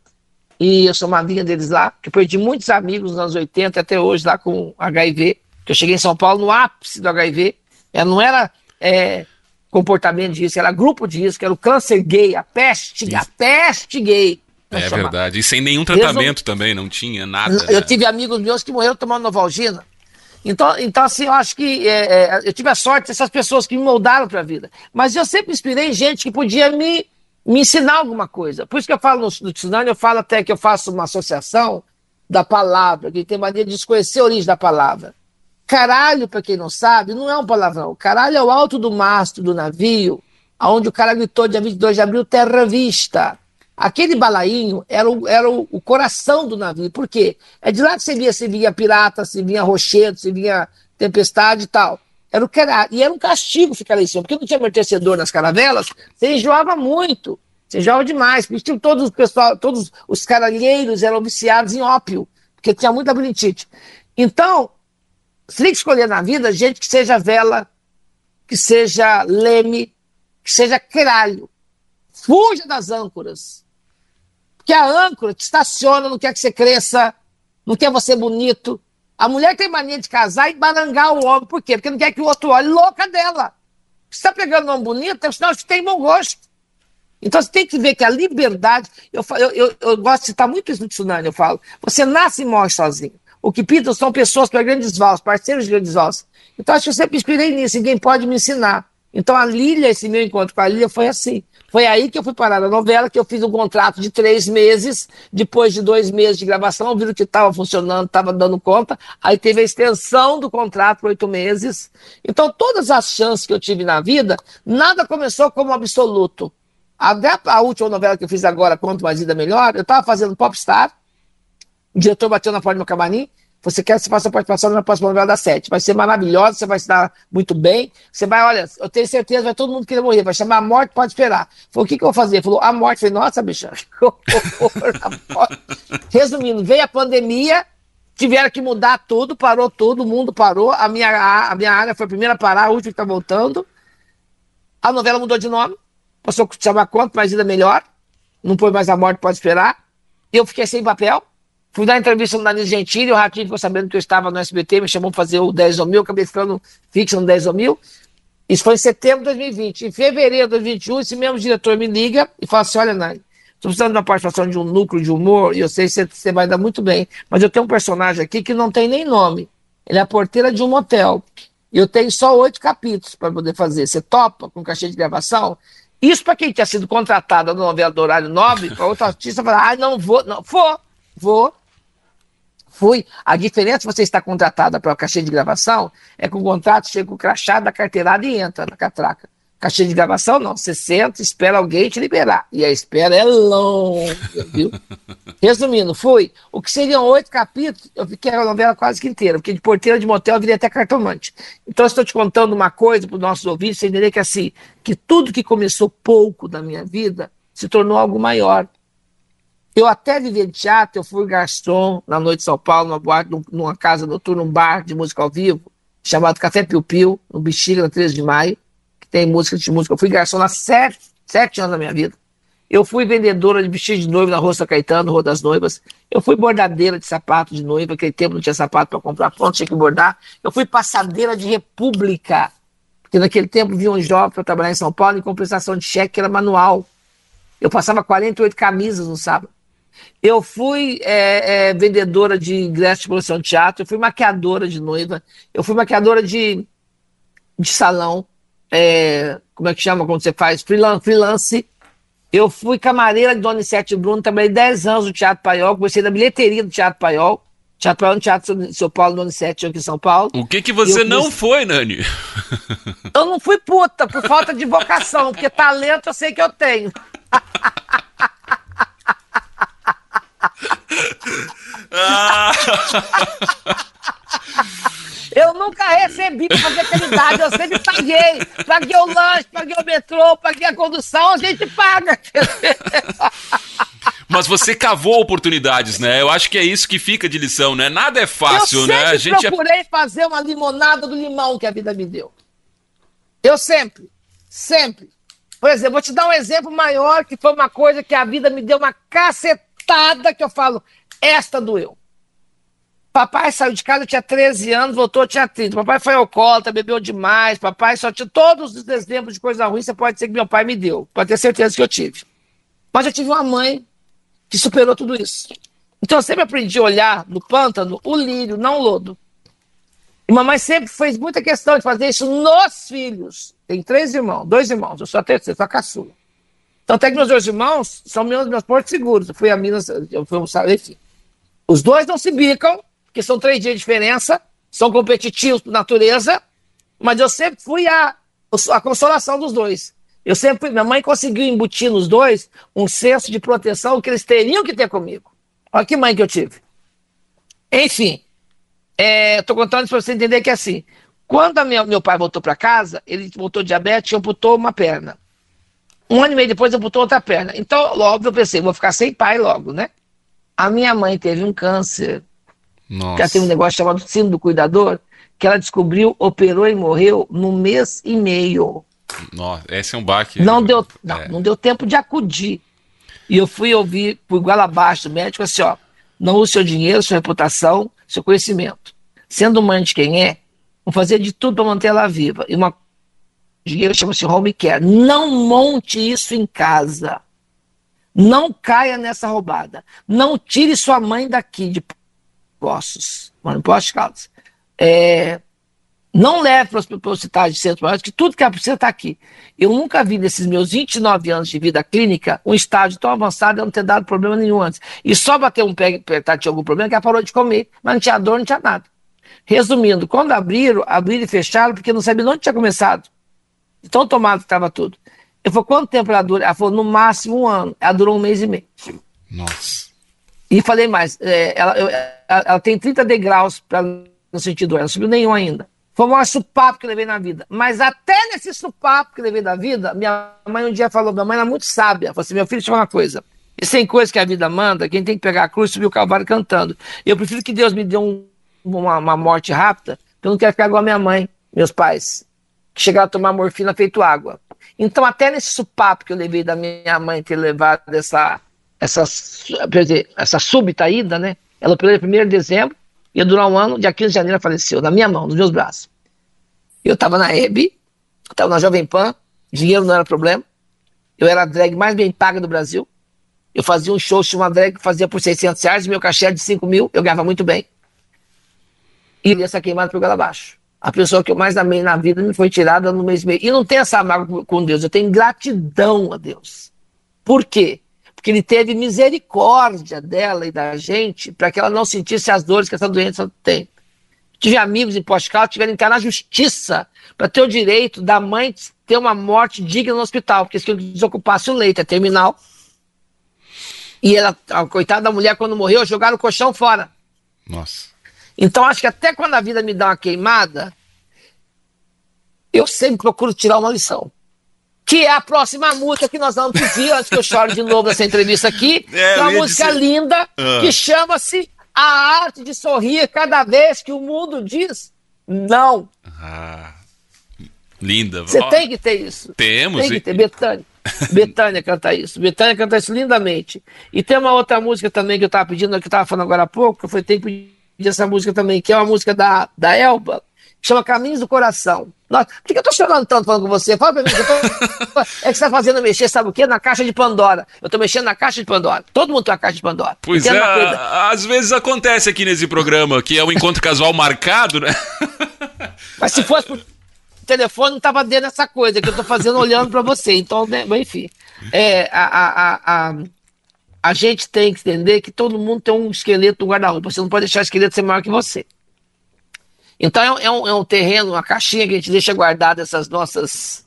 E eu sou madrinha deles lá, que perdi muitos amigos nos anos 80 até hoje lá com HIV, que eu cheguei em São Paulo no ápice do HIV. É, não era é, comportamento de risco, era grupo de risco, era o câncer gay, a peste, a peste gay. É verdade. E sem nenhum tratamento também, não tinha nada. Eu né? tive amigos meus que morreram tomando Novalgina. Então, então assim, eu acho que é, é, eu tive a sorte dessas pessoas que me moldaram para a vida. Mas eu sempre inspirei gente que podia me, me ensinar alguma coisa. Por isso que eu falo no, Tsunami, eu falo até que eu faço uma associação da palavra, que tem maneira de desconhecer a origem da palavra. Caralho, para quem não sabe, não é um palavrão. Caralho é o alto do mastro do navio, aonde o cara gritou dia 22 de abril, terra vista. Aquele balainho era o, era o, o, coração do navio. Por quê? É de lá que você via se vinha pirata, se vinha rochedo, se vinha tempestade e tal. Era o era, e era um castigo ficar lá em cima, porque não tinha amortecedor nas caravelas, você enjoava muito. Você enjoava demais, porque todos os pessoal, todos os caralheiros eram viciados em ópio, porque tinha muita bronquite. Então, você tem que escolher na vida gente que seja vela, que seja leme, que seja cralho. Fuja das âncoras. Porque a âncora te estaciona, não quer que você cresça, não quer você bonito. A mulher tem mania de casar e barangar o homem. Por quê? Porque não quer que o outro olhe louca dela. Você está pegando um homem bonito, é sinal que tem bom gosto. Então você tem que ver que a liberdade. Eu, eu, eu, eu gosto de citar muito isso no Tsunami, eu falo. Você nasce e morre sozinho. O que pintam são pessoas para grandes valsos, parceiros de grandes valsos. Então acho que eu sempre inspirei nisso, ninguém pode me ensinar. Então a Lília, esse meu encontro com a Lília foi assim. Foi aí que eu fui parar na novela, que eu fiz um contrato de três meses. Depois de dois meses de gravação, viram que estava funcionando, estava dando conta. Aí teve a extensão do contrato por oito meses. Então, todas as chances que eu tive na vida, nada começou como absoluto. Até a última novela que eu fiz agora, Quanto Mais Vida Melhor, eu estava fazendo Popstar. O diretor bateu na porta do meu camarim você quer que você faça participação na próxima novela da sete. Vai ser maravilhosa, você vai se dar muito bem. Você vai, olha, eu tenho certeza, vai todo mundo querer morrer. Vai chamar a morte, pode esperar. Falei, o que, que eu vou fazer? Falou, a morte. Falei, nossa, bicha. Resumindo, veio a pandemia, tiveram que mudar tudo, parou tudo, o mundo parou. A minha, a, minha área foi a primeira a parar, a última que está voltando. A novela mudou de nome, passou a chamar quanto mais vida melhor. Não foi mais a morte, pode esperar. Eu fiquei sem papel Fui dar entrevista no Danilo Gentili, o Ratinho ficou sabendo que eu estava no SBT, me chamou para fazer o 10 ou mil, acabei ficando fixo no 10 ou mil. Isso foi em setembro de 2020. Em fevereiro de 2021, esse mesmo diretor me liga e fala assim: olha, Nani, estou precisando uma participação de um núcleo de humor, e eu sei que você, vai dar muito bem, mas eu tenho um personagem aqui que não tem nem nome. Ele é a porteira de um motel. Eu tenho só oito capítulos para poder fazer. Você topa com cachê de gravação? Isso para quem tinha sido contratado na novela do horário nobre, para outro artista falar, ah, não vou, não, vou, vou. Fui. A diferença de você estar contratada para o cachê de gravação é que o contrato chega com o crachá da carteirada e entra na catraca. Cachê de gravação, não. Você senta, espera alguém te liberar. E a espera é longa, viu? Resumindo, fui. O que seriam oito capítulos, eu fiquei a novela quase que inteira, porque de porteira de motel eu virei até cartomante. Então, estou te contando uma coisa para os nossos ouvintes, você entender que assim, que tudo que começou pouco na minha vida se tornou algo maior. Eu até vivi de teatro, eu fui garçom na noite de São Paulo, numa, boate, numa casa noturna, um bar de música ao vivo, chamado Café Piu Piu, no Bexiga, na 13 de maio tem música de música. Eu fui garçom há sete, sete anos da minha vida. Eu fui vendedora de vestido de noiva na Rua São Caetano, Rua das Noivas. Eu fui bordadeira de sapato de noiva, aquele tempo não tinha sapato para comprar pronto, tinha que bordar. Eu fui passadeira de república, porque naquele tempo vinha um jovem para trabalhar em São Paulo em compensação de cheque, que era manual. Eu passava 48 camisas no sábado. Eu fui é, é, vendedora de ingressos de produção de teatro, eu fui maquiadora de noiva, eu fui maquiadora de, de salão, é, como é que chama quando você faz freelance, freelance. Eu fui camareira de Dona Sete Bruno, trabalhei 10 anos no Teatro Paiol, comecei na bilheteria do Teatro Paiol. Teatro Paiol no Teatro de São Paulo, Dona Sete, aqui em São Paulo. O que que você não foi, Nani? Eu não fui puta, por falta de vocação, porque talento eu sei que eu tenho. ah. Eu nunca recebi para fazer caridade, eu sempre paguei. Paguei o lanche, paguei o metrô, paguei a condução, a gente paga. Mas você cavou oportunidades, né? Eu acho que é isso que fica de lição, né? Nada é fácil, eu né? A gente procurei é... fazer uma limonada do limão que a vida me deu. Eu sempre, sempre. Por exemplo, vou te dar um exemplo maior que foi uma coisa que a vida me deu uma cacetada que eu falo, esta doeu. Papai saiu de casa, tinha 13 anos, voltou, tinha 30. Papai foi alcoólatra, bebeu demais. Papai só tinha todos os exemplos de coisa ruim, você pode dizer que meu pai me deu. Pode ter certeza que eu tive. Mas eu tive uma mãe que superou tudo isso. Então eu sempre aprendi a olhar no pântano o lírio, não o lodo. E mamãe sempre fez muita questão de fazer isso nos filhos. Tem três irmãos, dois irmãos, eu sou a terceira, sou a caçula. Então até que meus dois irmãos são meus, meus portos seguros. Eu fui a Minas, eu fui enfim. Os dois não se bicam, que são três dias de diferença, são competitivos por natureza, mas eu sempre fui a, a consolação dos dois. Eu sempre, minha mãe conseguiu embutir nos dois um senso de proteção que eles teriam que ter comigo. Olha que mãe que eu tive. Enfim, estou é, contando isso para você entender que é assim. Quando minha, meu pai voltou para casa, ele voltou diabetes e amputou uma perna. Um ano e meio depois amputou outra perna. Então, logo eu pensei, vou ficar sem pai logo, né? A minha mãe teve um câncer nossa. ela tem um negócio chamado síndrome do cuidador, que ela descobriu, operou e morreu num mês e meio. Nossa, esse é um baque. Não deu, não, é. não deu tempo de acudir. E eu fui ouvir por igual abaixo do médico assim, ó, não use seu dinheiro, sua reputação, seu conhecimento. Sendo mãe de quem é, vou fazer de tudo para manter ela viva. E uma dinheiro chama-se home care. Não monte isso em casa. Não caia nessa roubada. Não tire sua mãe daqui de postos, mano, postos Caldas. É, não leve para os hospitais de centro que tudo que ela precisa está aqui. Eu nunca vi nesses meus 29 anos de vida clínica um estágio tão avançado e não ter dado problema nenhum antes. E só bater um pé apertar tinha algum problema, que ela parou de comer, mas não tinha dor, não tinha nada. Resumindo, quando abriram, abriram e fecharam, porque não sabia onde tinha começado. Tão tomado que estava tudo. Eu falei, quanto tempo ela dura? Ela falou, no máximo um ano. Ela durou um mês e meio. Nossa. E falei mais, é, ela, eu, ela, ela, tem 30 degraus pra, no sentido, ela subiu nenhum ainda. Foi o maior supapo que eu levei na vida. Mas até nesse supapo que eu levei da vida, minha mãe um dia falou, minha mãe era muito sábia, falou assim, meu filho, deixa eu falar uma coisa. E sem coisa que a vida manda, quem tem que pegar a cruz subir o cavalo cantando. Eu prefiro que Deus me dê um, uma, uma, morte rápida, porque eu não quero ficar igual a minha mãe, meus pais, que a tomar morfina feito água. Então, até nesse supapo que eu levei da minha mãe ter levado essa essa, essa súbita ida, né? Ela operou em 1 de dezembro, ia durar um ano, dia 15 de janeiro ela faleceu, na minha mão, nos meus braços. Eu estava na EB, estava na Jovem Pan, dinheiro não era problema. Eu era a drag mais bem paga do Brasil. Eu fazia um show, tinha uma drag que fazia por 600 reais, meu cachê era de 5 mil, eu ganhava muito bem. E essa queimada pegou ela abaixo. A pessoa que eu mais amei na vida me foi tirada no mês meio. E não tem essa mágoa com Deus, eu tenho gratidão a Deus. Por quê? Porque ele teve misericórdia dela e da gente para que ela não sentisse as dores que essa doença tem. Tive amigos em Portugal que tiveram que entrar na justiça para ter o direito da mãe ter uma morte digna no hospital, porque se desocupasse o leito, é terminal. E ela, a coitada da mulher, quando morreu, jogaram o colchão fora. Nossa. Então, acho que até quando a vida me dá uma queimada, eu sempre procuro tirar uma lição. Que é a próxima música que nós vamos pedir, antes que eu chore de novo nessa entrevista aqui. É, é uma música dizer... linda ah. que chama-se A Arte de Sorrir cada vez que o mundo diz não. Ah, linda. Você tem que ter isso. Temos. Tem que ter. Betânia. Betânia canta isso. Betânia canta isso lindamente. E tem uma outra música também que eu estava pedindo, que eu estava falando agora há pouco, que foi tempo de essa música também, que é uma música da, da Elba, que chama Caminhos do Coração. Nossa, por que eu tô chorando tanto falando com você? Fala pra mim, tô... é que você tá fazendo mexer, sabe o quê? Na caixa de Pandora. Eu tô mexendo na caixa de Pandora. Todo mundo tem uma caixa de Pandora. Pois é, às vezes acontece aqui nesse programa, que é um encontro casual marcado, né? Mas se fosse por telefone, não tava dentro dessa coisa que eu tô fazendo olhando para você. Então, né, enfim. É, a, a, a, a gente tem que entender que todo mundo tem um esqueleto no guarda-roupa. Você não pode deixar o esqueleto ser maior que você. Então é, é, um, é um terreno, uma caixinha que a gente deixa guardada essas nossas,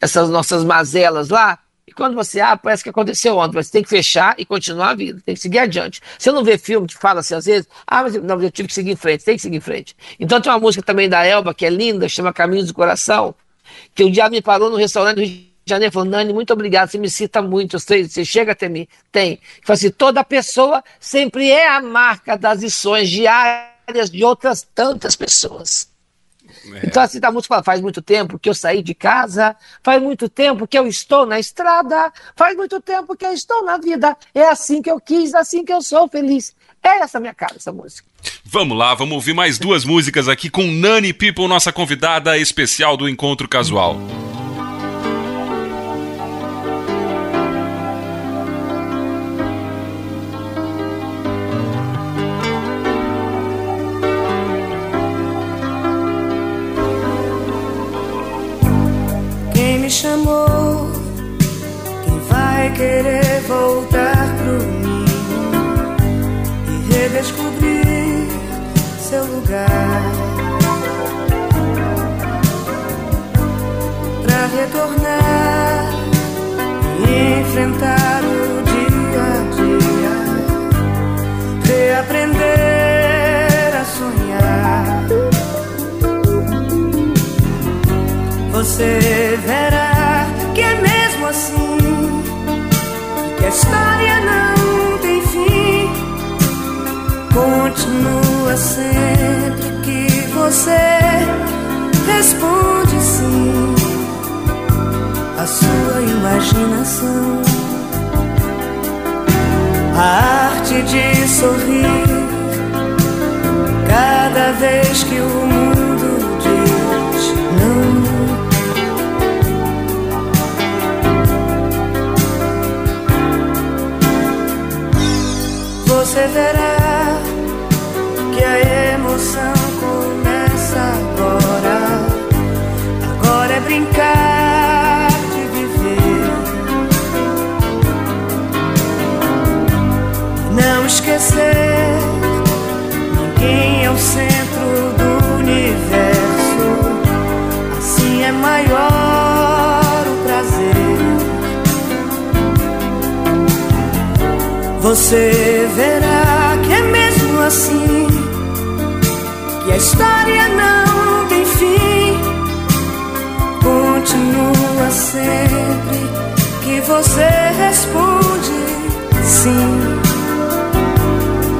essas nossas mazelas lá. E quando você abre, parece que aconteceu ontem. Você tem que fechar e continuar a vida, tem que seguir adiante. Você não vê filme que fala assim às vezes, ah, mas não, eu tive que seguir em frente, tem que seguir em frente. Então tem uma música também da Elba, que é linda, chama Caminhos do Coração, que um dia me parou no restaurante do Rio Janeiro falou, Nani, muito obrigado, você me cita muito, você, você chega até mim. Tem. Fala assim, toda pessoa sempre é a marca das lições diárias de outras tantas pessoas. É. Então, assim, a música fala, faz muito tempo que eu saí de casa, faz muito tempo que eu estou na estrada, faz muito tempo que eu estou na vida, é assim que eu quis, assim que eu sou feliz. É essa minha cara, essa música. Vamos lá, vamos ouvir mais duas músicas aqui com Nani People, nossa convidada especial do Encontro Casual. Querer voltar pro ninho e redescobrir seu lugar? Pra retornar e enfrentar o dia a dia, reaprender a sonhar. Você verá história não tem fim. Continua sempre que você responde sim a sua imaginação. A arte de sorrir cada vez que o mundo você verá que a emoção começa agora. Agora é brincar de viver. Não esquecer, ninguém é o centro do universo. Assim é maior o prazer. Você verá assim que a história não tem fim. Continua sempre que você responde sim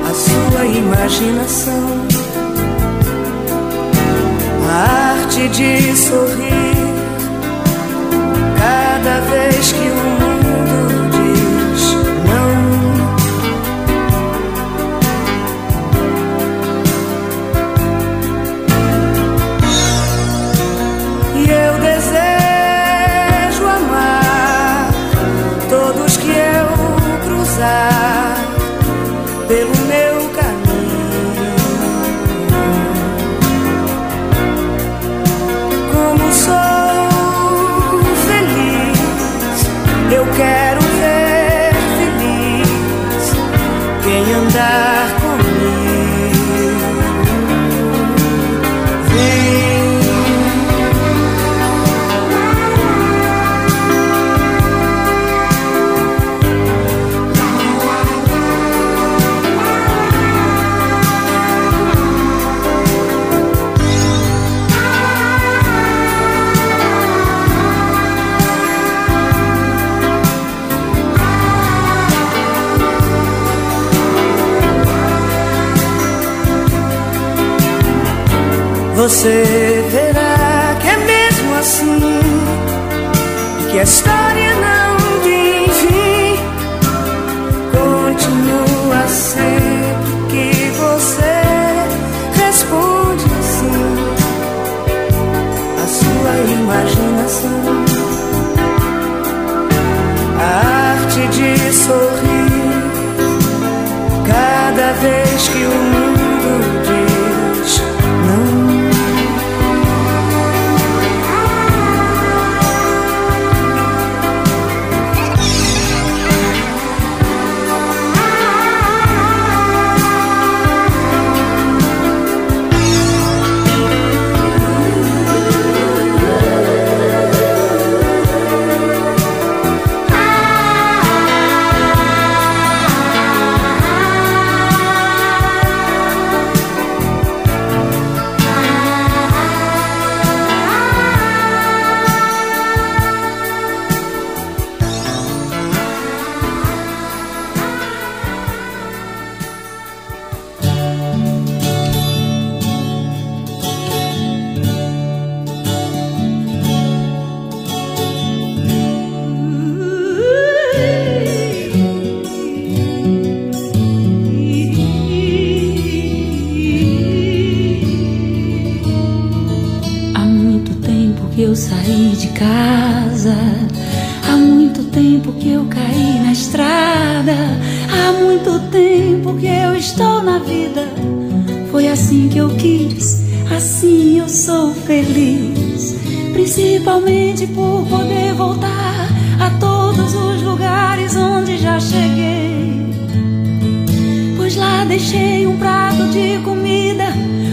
a sua imaginação. A arte de sorrir eu quis, assim eu sou feliz. Principalmente por poder voltar a todos os lugares onde já cheguei. Pois lá deixei um prato de comida,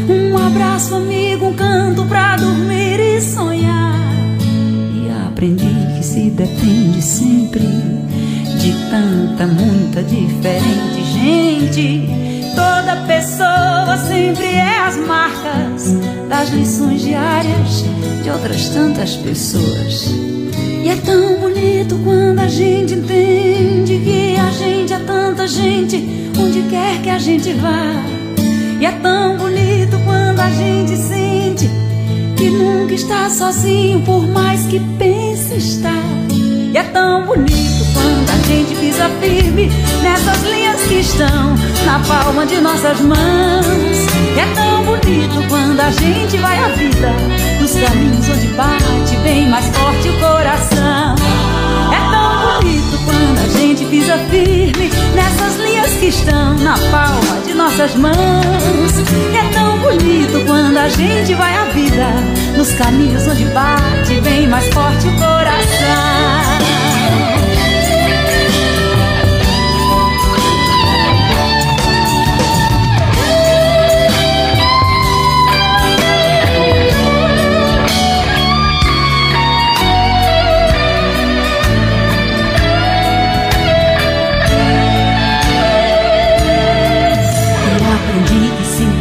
um abraço amigo, um canto pra dormir e sonhar. E aprendi que se depende sempre de tanta, muita diferente gente. Sempre é as marcas das lições diárias de outras tantas pessoas. E é tão bonito quando a gente entende que a gente é tanta gente onde quer que a gente vá. E é tão bonito quando a gente sente que nunca está sozinho, por mais que pense estar. E é tão bonito quando a gente pisa firme nessas linhas que estão na palma de nossas mãos. É tão bonito quando a gente vai à vida nos caminhos onde bate bem mais forte o coração. É tão bonito quando a gente pisa firme nessas linhas que estão na palma de nossas mãos. É tão bonito quando a gente vai à vida nos caminhos onde bate bem mais forte o coração.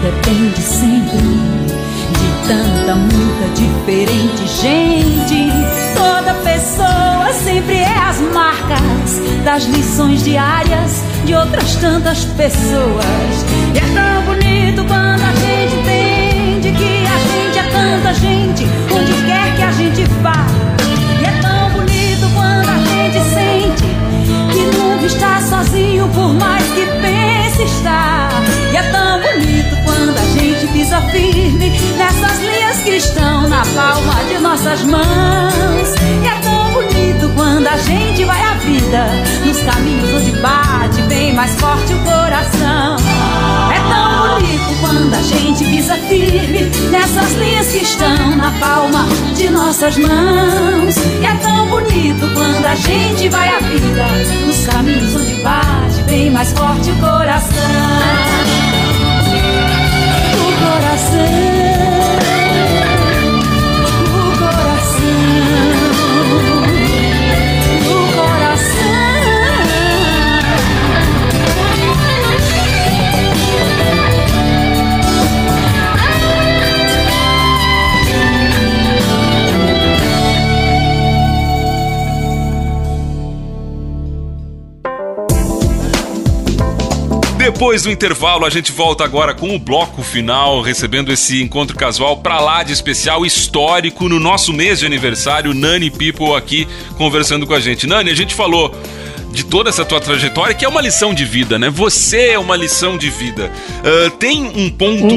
Depende sempre de tanta, muita diferente gente. Toda pessoa sempre é as marcas das lições diárias de outras tantas pessoas. E é tão bonito quando a gente entende que a gente é tanta gente onde quer que a gente vá. E é tão bonito quando a gente sente que nunca está sozinho, por mais que pense estar. E é tão bonito pisa firme nessas linhas que estão na palma de nossas mãos. E é tão bonito quando a gente vai à vida nos caminhos onde bate bem mais forte o coração. É tão bonito quando a gente pisa firme nessas linhas que estão na palma de nossas mãos. E é tão bonito quando a gente vai à vida nos caminhos onde bate bem mais forte o coração. Coração. Depois do intervalo, a gente volta agora com o bloco final, recebendo esse encontro casual pra lá de especial histórico no nosso mês de aniversário. Nani People aqui conversando com a gente. Nani, a gente falou de toda essa tua trajetória, que é uma lição de vida, né? Você é uma lição de vida. Uh, tem um ponto.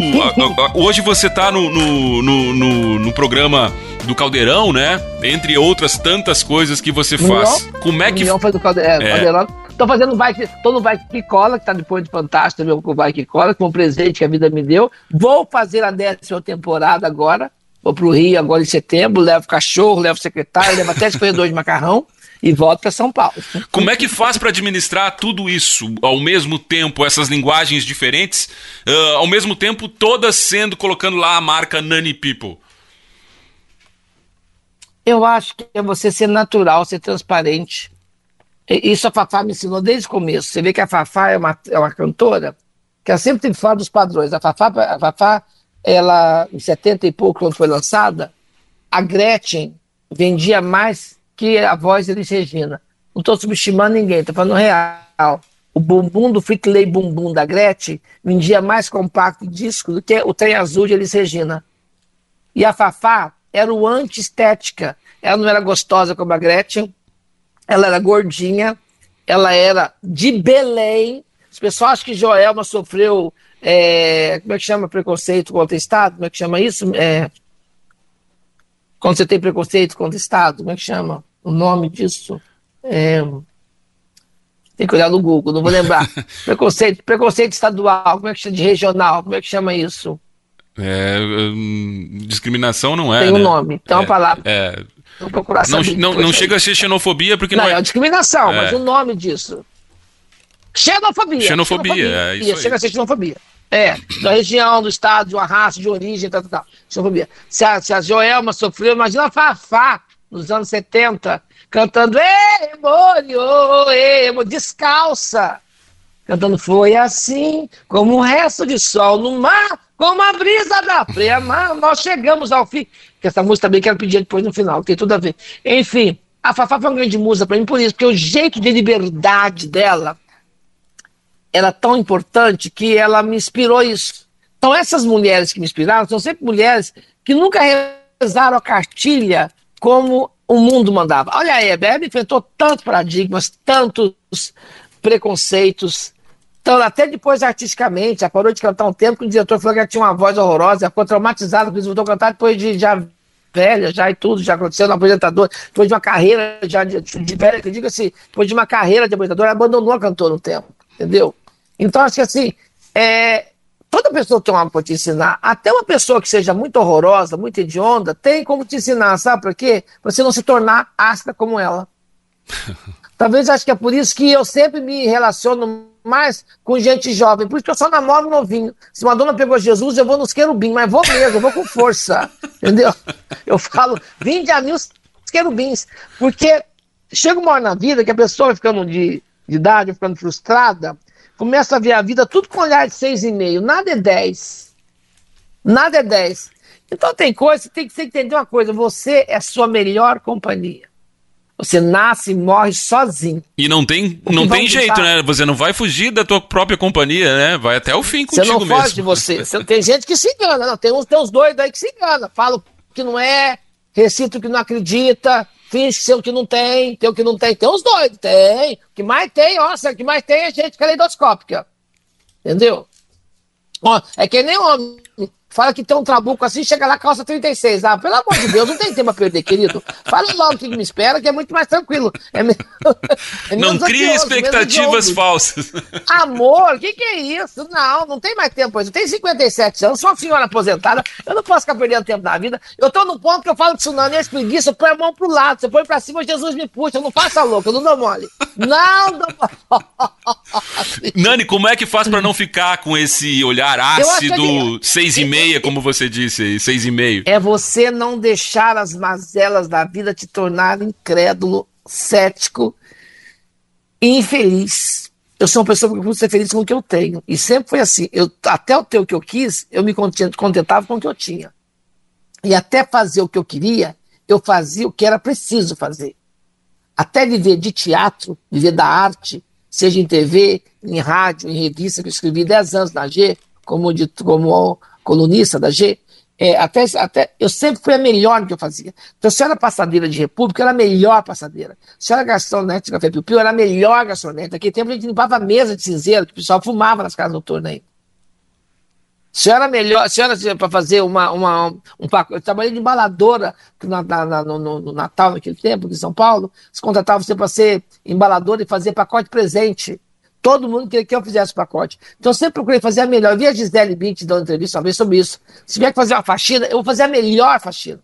hoje você tá no, no, no, no, no programa do Caldeirão, né? Entre outras tantas coisas que você faz. Como é que. Foi do Calde é, É. Caldeirão. Tô fazendo vai que tô no Vai que Cola, que tá depois de Fantástico, meu com o Vai que Cola, com um presente que a vida me deu. Vou fazer a décima temporada agora. Vou pro Rio agora em setembro, levo cachorro, levo secretário, levo até escorredor de macarrão e volto para São Paulo. Como é que faz para administrar tudo isso ao mesmo tempo, essas linguagens diferentes, ah, ao mesmo tempo todas sendo colocando lá a marca Nani People? Eu acho que é você ser natural, ser transparente. Isso a Fafá me ensinou desde o começo. Você vê que a Fafá é uma, é uma cantora que ela sempre tem fora dos padrões. A Fafá, a Fafá, ela, em 70 e pouco, quando foi lançada, a Gretchen vendia mais que a voz de Elis Regina. Não estou subestimando ninguém, estou falando real. O bumbum do Fritley Bumbum da Gretchen vendia mais compacto disco do que o Trem Azul de Elis Regina. E a Fafá era o anti-estética. Ela não era gostosa como a Gretchen, ela era gordinha, ela era de Belém. As pessoas acham que Joelma sofreu, é, como é que chama preconceito contra o Estado? Como é que chama isso? É, quando você tem preconceito contra o Estado, como é que chama o nome disso? É, tem que olhar no Google, não vou lembrar. preconceito, preconceito estadual, como é que chama de regional, como é que chama isso? É, hum, discriminação não é. Tem um né? nome, tem uma É, palavra. É, Vou procurar não, não, não aí. chega a ser xenofobia porque Não, não é é. discriminação, É. mas o nome disso. Xenofobia. Xenofobia, é isso aí. Chega a ser xenofobia. É, da região, do estado, de uma raça, de origem, tal, tal, tal. Xenofobia. Se a, se a Joelma sofreu, imagina a Fafá, nos anos 70, cantando Ei, Morio, ei, mo-", descalça. Cantando Foi assim, como um resto de sol no mar, como a brisa da praia, mar, nós chegamos ao fim. Que essa música também quero pedir depois no final, tem tudo a ver. Enfim, a Fafá foi uma grande música pra mim por isso, porque o jeito de liberdade dela era tão importante que ela me inspirou isso. Então, essas mulheres que me inspiraram são sempre mulheres que nunca rezaram a cartilha como o mundo mandava. Olha a Hebe, a Hebe enfrentou tantos paradigmas, tantos preconceitos, então, até depois artisticamente, ela parou de cantar um tempo que o diretor falou que ela tinha uma voz horrorosa, ela ficou traumatizada, porque voltou a cantar depois de já velha, já e tudo, já aconteceu no apresentador, depois de uma carreira já de, de velha, que eu digo assim, depois de uma carreira de apresentador, ela abandonou a cantora no tempo, entendeu? Então, acho que assim, é, toda pessoa tem algo para te ensinar, até uma pessoa que seja muito horrorosa, muito hedionda, tem como te ensinar, sabe por quê? Pra você não se tornar ácida como ela. Talvez acho que é por isso que eu sempre me relaciono mais com gente jovem. Por isso que eu só namoro novinho. Se Madonna pegou Jesus, eu vou nos querubins, mas vou mesmo, eu vou com força. entendeu? Eu falo, vinde a mim os querubins. Porque chega uma hora na vida que a pessoa ficando de, de idade, ficando frustrada, começa a ver a vida tudo com olhar de seis e meio. Nada é dez. Nada é dez. Então tem coisa, você tem que entender uma coisa, você é sua melhor companhia. Você nasce e morre sozinho. E não tem, não tem jeito, né? Você não vai fugir da tua própria companhia, né? Vai até o fim Você contigo não mesmo. foge de você. Você- Tem gente que se engana. Não, tem, uns, tem uns doidos aí que se engana. Fala o que não é, recita o que não acredita, finge ser o que não tem, tem o que não tem. Tem uns doidos, tem. O que mais tem, nossa, o que mais tem é gente caleidoscópica. Entendeu? Ó, é que nem homem. Fala que tem um trabuco assim, chega lá, calça 36. Ah, pelo amor de Deus, não tem tempo a perder, querido. Fala logo o que me espera, que é muito mais tranquilo. É me- é Não menos expectativas falsas. Amor, o que, que é isso? Não, não tem mais tempo. Eu tenho 57 anos, sou uma senhora aposentada, eu não posso ficar perdendo tempo na vida. Eu tô no ponto que eu falo que tsunami é preguiça, eu põe a mão pro lado, você põe pra cima, Jesus me puxa, eu não faça louco, eu não dou mole. Não dou mole. Nani, como é que faz pra não ficar com esse olhar ácido, ele- seis e meia, como você disse, aí, seis e meio? É você não deixar as mazelas da vida te tornar incrédulo, cético e infeliz. Eu sou uma pessoa que procuro ser feliz com o que eu tenho. E sempre foi assim. Eu, até o ter o que eu quis, eu me content- contentava com o que eu tinha. E até fazer o que eu queria, eu fazia o que era preciso fazer. Até viver de teatro, viver da arte, seja em TV, em rádio, em revista, que eu escrevi 10 anos na G, como, de, como colunista da G, é, até, até, eu sempre fui a melhor no que eu fazia. Então, se eu era passadeira de República, eu era a melhor passadeira. Se eu era garçonete de Café Piu Piu, eu era a melhor garçonete. Naquele tempo a gente limpava a mesa de cinzeiro, que o pessoal fumava nas casas noturnas aí. Se eu era melhor, se eu era para fazer uma, uma, um pacote, eu trabalhei de embaladora na, na, no, no, Natal, naquele tempo, em São Paulo, se contratava você para ser embaladora e fazer pacote presente. Todo mundo queria que eu fizesse o pacote. Então eu sempre procurei fazer a melhor. Eu vi a Gisele Bint dando entrevista uma vez sobre isso. Se tiver que fazer uma faxina, eu vou fazer a melhor faxina.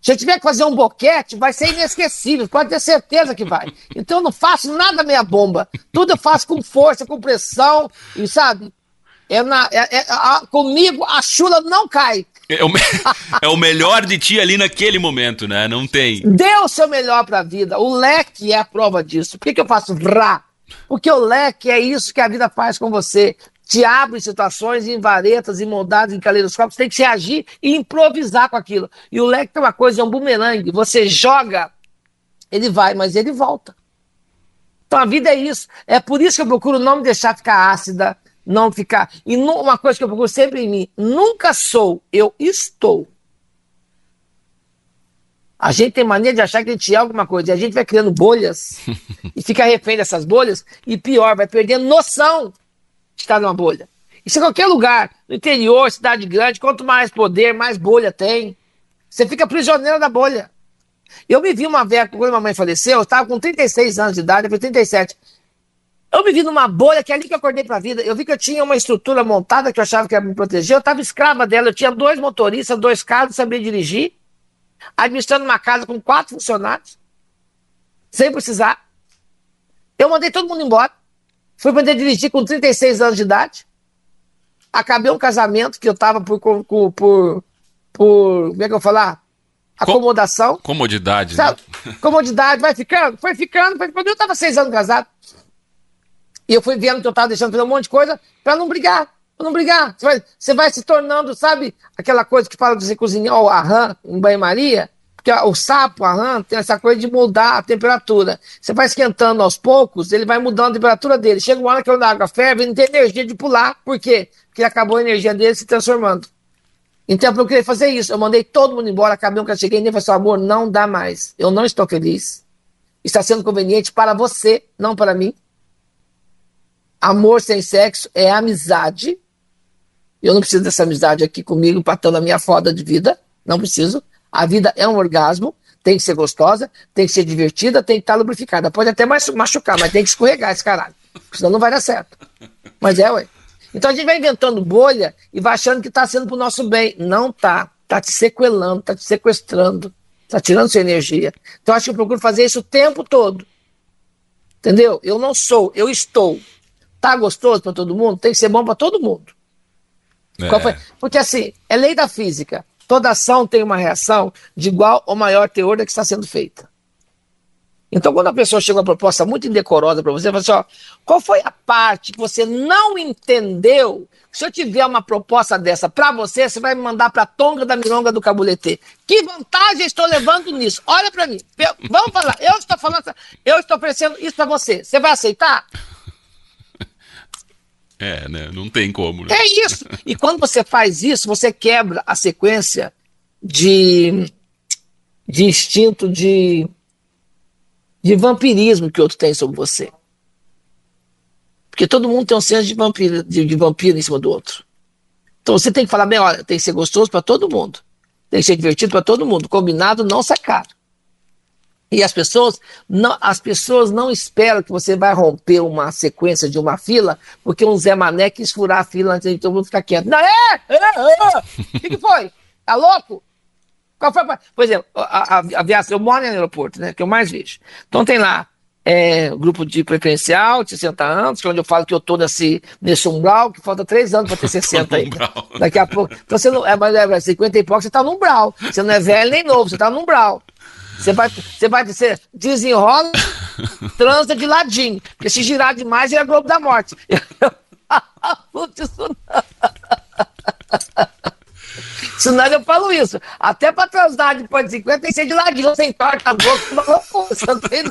Se eu tiver que fazer um boquete, vai ser inesquecível, pode ter certeza que vai. Então eu não faço nada meia bomba. Tudo eu faço com força, com pressão, e sabe? É na, é, é, a, comigo a chula não cai. É o, é o, melhor de ti ali naquele momento, né? Não tem. Dê o seu melhor para a vida. O leque é a prova disso. Por que, que eu faço vrá? Porque o leque é isso que a vida faz com você. Te abre situações em varetas, em moldados, em caleidoscópios. Tem que se agir e improvisar com aquilo. E o leque tem uma coisa, é um bumerangue. Você joga, ele vai, mas ele volta. Então a vida é isso. É por isso que eu procuro não me deixar ficar ácida, não ficar. E uma coisa que eu procuro sempre em mim: nunca sou, eu estou. A gente tem mania de achar que a gente é alguma coisa, e a gente vai criando bolhas e fica refém dessas bolhas, e pior, vai perdendo noção de estar numa bolha. Isso em qualquer lugar, no interior, cidade grande, quanto mais poder, mais bolha tem. Você fica prisioneiro da bolha. Eu me vi uma vez, quando minha mãe faleceu, eu estava com 36 anos de idade, eu fui 37. Eu me vi numa bolha que é ali que eu acordei para a vida. Eu vi que eu tinha uma estrutura montada que eu achava que ia me proteger. Eu estava escrava dela. Eu tinha dois motoristas, dois carros, sabia dirigir administrando uma casa com quatro funcionários, sem precisar. Eu mandei todo mundo embora. Fui aprender a dirigir com 36 anos de idade. Acabei um casamento que eu estava por, por, por, por. Como é que eu vou falar? Acomodação. Comodidade. Né? Comodidade, vai ficando, foi ficando, foi ficando. Eu estava seis anos casado. E eu fui vendo que eu estava deixando fazer um monte de coisa para não brigar não brigar. Você vai, você vai se tornando, sabe, aquela coisa que fala de você cozinhar o arran em banho-maria? Porque o sapo, a rã, tem essa coisa de mudar a temperatura. Você vai esquentando aos poucos, ele vai mudando a temperatura dele. Chega uma hora que a água ferve, ele não tem energia de pular. Por quê? Porque acabou a energia dele se transformando. Então eu procurei fazer isso. Eu mandei todo mundo embora, acabei um que eu cheguei e falei assim, amor, não dá mais. Eu não estou feliz. Está sendo conveniente para você, não para mim. Amor sem sexo é amizade. Eu não preciso dessa amizade aqui comigo, patando a minha foda de vida. Não preciso. A vida é um orgasmo, tem que ser gostosa, tem que ser divertida, tem que estar lubrificada. Pode até machucar, mas tem que escorregar esse caralho. Senão não vai dar certo. Mas é, ué. Então a gente vai inventando bolha e vai achando que está sendo para o nosso bem. Não tá. Está te sequelando, está te sequestrando, está tirando sua energia. Então acho que eu procuro fazer isso o tempo todo. Entendeu? Eu não sou, eu estou. Tá gostoso para todo mundo? Tem que ser bom para todo mundo. É. Porque assim, é lei da física. Toda ação tem uma reação de igual ou maior teor da que está sendo feita. Então, quando a pessoa chega uma proposta muito indecorosa para você, fala assim: ó, qual foi a parte que você não entendeu? Se eu tiver uma proposta dessa para você, você vai me mandar para a tonga da milonga do cabulete. Que vantagem estou levando nisso? Olha para mim. Vamos falar. Eu estou falando, eu estou oferecendo isso para você. Você vai aceitar? É, né? Não tem como. Né? É isso. E quando você faz isso, você quebra a sequência de, de instinto de, de vampirismo que o outro tem sobre você. Porque todo mundo tem um senso de vampiro, de, de vampiro em cima do outro. Então você tem que falar bem, olha, tem que ser gostoso para todo mundo. Tem que ser divertido para todo mundo. Combinado não sai caro. E as pessoas não, as pessoas não esperam que você vai romper uma sequência de uma fila, porque um Zé Mané quis furar a fila antes de todo mundo ficar quieto. Não, é! é, é. O que, que foi? Tá louco? Qual foi? Por exemplo, a, aviação, eu moro no aeroporto, né? Que eu mais vejo. Então tem lá é, grupo de preferencial, de 60 anos, que é onde eu falo que eu tô nesse, nesse umbral, que falta 3 anos para ter 60 aí. Daqui a pouco. Então você não. É, mas é 50 e pouco, você tá no umbral. Você não é velho nem novo, você tá no umbral. Você vai, você vai você desenrola, transa de ladinho. Porque se girar demais, é a Globo da Morte. Eu falo isso não. É, eu falo isso. Até pra transar depois de ser de ladinho, sem torta a boca. Você não tem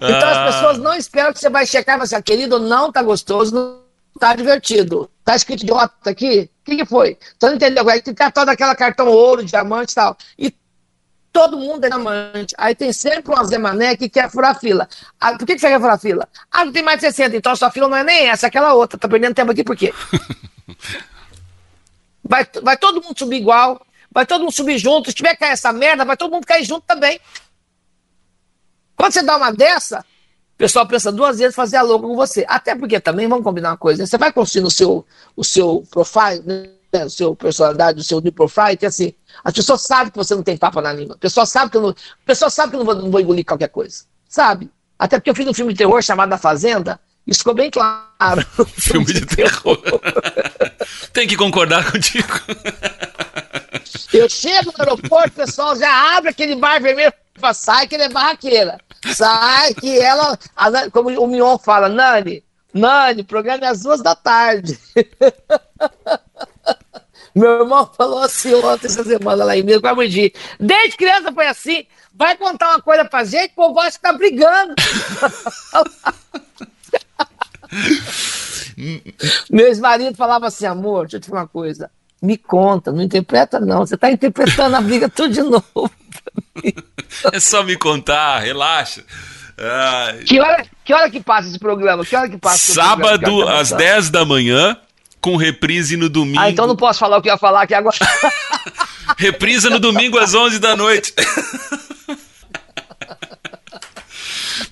Então as ah. pessoas não esperam que você vai checar e falar assim, ah, querido, não tá gostoso, não tá divertido. Tá escrito idiota aqui? O que, que foi? Então não entendeu? Aí tem toda aquela cartão ouro, diamante e tal. E todo mundo é diamante. Aí tem sempre uma Zé Mané que quer furar fila. Ah, por que, que você quer furar fila? Ah, não tem mais de 60, então a sua fila não é nem essa, é aquela outra. Tá perdendo tempo aqui por quê? Vai, vai todo mundo subir igual, vai todo mundo subir junto. Se tiver cair essa merda, vai todo mundo cair junto também. Quando você dá uma dessa, pessoal pensa duas vezes fazer a louca com você. Até porque também, vamos combinar uma coisa, né? você vai construindo o seu, o seu profile, né? o seu personalidade, o seu new profile, que assim, as pessoas sabem que você não tem papo na língua. A pessoa sabe que eu não, a pessoa sabe que eu não vou, não vou engolir qualquer coisa. Sabe? Até porque eu fiz um filme de terror chamado A Fazenda, isso ficou bem claro. Filme de terror. Tem que concordar contigo. Eu chego no aeroporto, o pessoal já abre aquele bar vermelho, sai que ele é barraqueira. Sai que ela, como o Mion fala, Nani, Nani, programa é às duas da tarde. Meu irmão falou assim ontem, essa semana lá em mim, com a Mundi. Desde criança foi assim. Vai contar uma coisa pra gente, o povo acha que tá brigando. Meu ex-marido falava assim, amor, deixa eu te falar uma coisa. Me conta, não interpreta não. Você tá interpretando a briga tudo de novo. é só me contar, relaxa. Ai. Que, hora, que hora que passa esse programa? Que hora que passa Sábado, às 10 da manhã, com reprise no domingo. Ah, então não posso falar o que eu ia falar aqui agora. Reprisa no domingo às 11 da noite.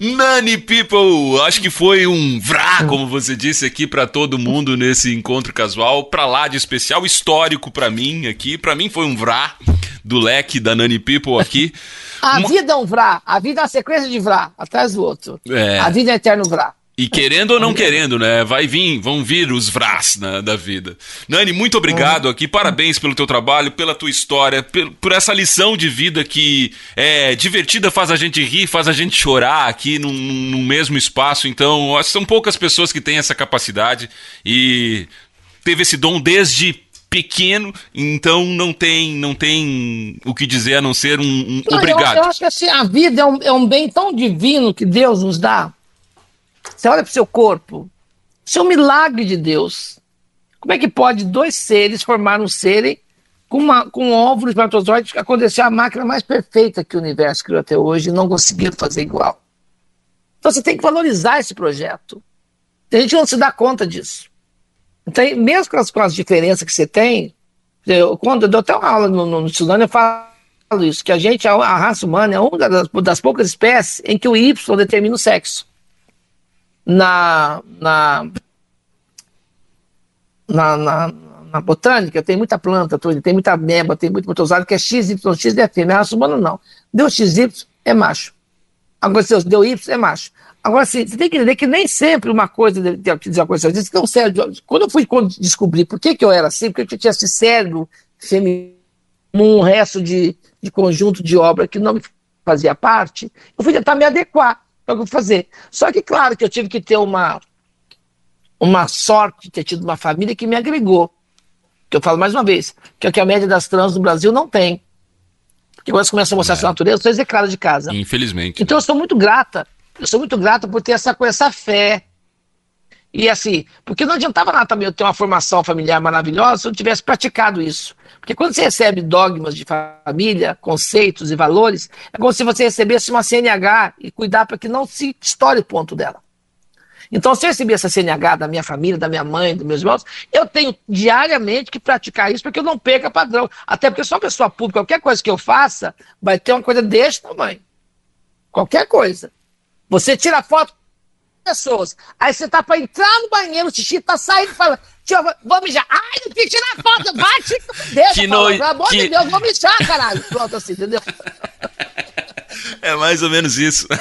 Nani People, acho que foi um vrá, como você disse aqui para todo mundo nesse encontro casual, para lá de especial histórico para mim aqui, para mim foi um vrá do leque da Nani People aqui. a uma... vida é um vrá, a vida é uma sequência de vrá, atrás do outro. É. A vida é eterno vrá. E querendo ou não querendo, né? Vai vir, vão vir os vrás né, da vida. Nani, muito obrigado aqui. Parabéns pelo teu trabalho, pela tua história, por, por, essa lição de vida que é divertida, faz a gente rir, faz a gente chorar aqui no mesmo espaço. Então, são poucas pessoas que têm essa capacidade e teve esse dom desde pequeno, então não tem não tem o que dizer a não ser um, um não, obrigado. Eu, eu, acho que assim, a vida é um, é um bem tão divino que Deus nos dá você olha para o seu corpo, isso é um milagre de Deus. Como é que pode dois seres formar um serem com, uma, com um óvulo espermatozoide acontecer a máquina mais perfeita que o universo criou até hoje e não conseguiu fazer igual? Então você tem que valorizar esse projeto. Tem gente não se dá conta disso. Então, mesmo com as, com as diferenças que você tem, eu, quando eu dou até uma aula no, no, no Sudano, eu falo isso, que a gente, a, a raça humana, é uma das, das poucas espécies em que o Y determina o sexo na, na, na, na, na botânica tem muita planta, tem muita meba, tem muito protozado que é X é fêmea, a raça humana não. Deu XY é macho. Agora, se deu Y é macho. Agora, assim, você tem que entender que nem sempre uma coisa deve dizer uma coisa. Isso não serve. Quando eu fui descobrir por que, que eu era assim, porque eu tinha esse cérebro feminino, um resto de, de conjunto de obra que não me fazia parte, eu fui tentar me adequar é que eu vou fazer. Só que, claro, que eu tive que ter uma, uma sorte de ter tido uma família que me agregou. Que eu falo mais uma vez, que é o que a média das trans no Brasil não tem. Porque quando você começa a mostrar é. sua natureza, você é execrada de casa. Infelizmente. Então eu sou muito grata. Eu sou muito grata por ter essa, essa fé. E assim, porque não adiantava nada também eu ter uma formação familiar maravilhosa se eu tivesse praticado isso. Porque quando você recebe dogmas de família, conceitos e valores, é como se você recebesse uma CNH e cuidar para que não se estoure o ponto dela. Então, se eu receber essa CNH da minha família, da minha mãe, dos meus irmãos, eu tenho diariamente que praticar isso para que eu não perca padrão. Até porque eu sou uma pessoa pública, qualquer coisa que eu faça vai ter uma coisa deste tamanho. Qualquer coisa. Você tira foto pessoas. Aí você tá para entrar no banheiro, o xixi tá saindo e fala, tio, vou mijar. Ai, não quis tirar foto, bate, deixa, que no... pelo amor que... de Deus, vou mijar, caralho. Pronto, assim, entendeu? É mais ou menos isso.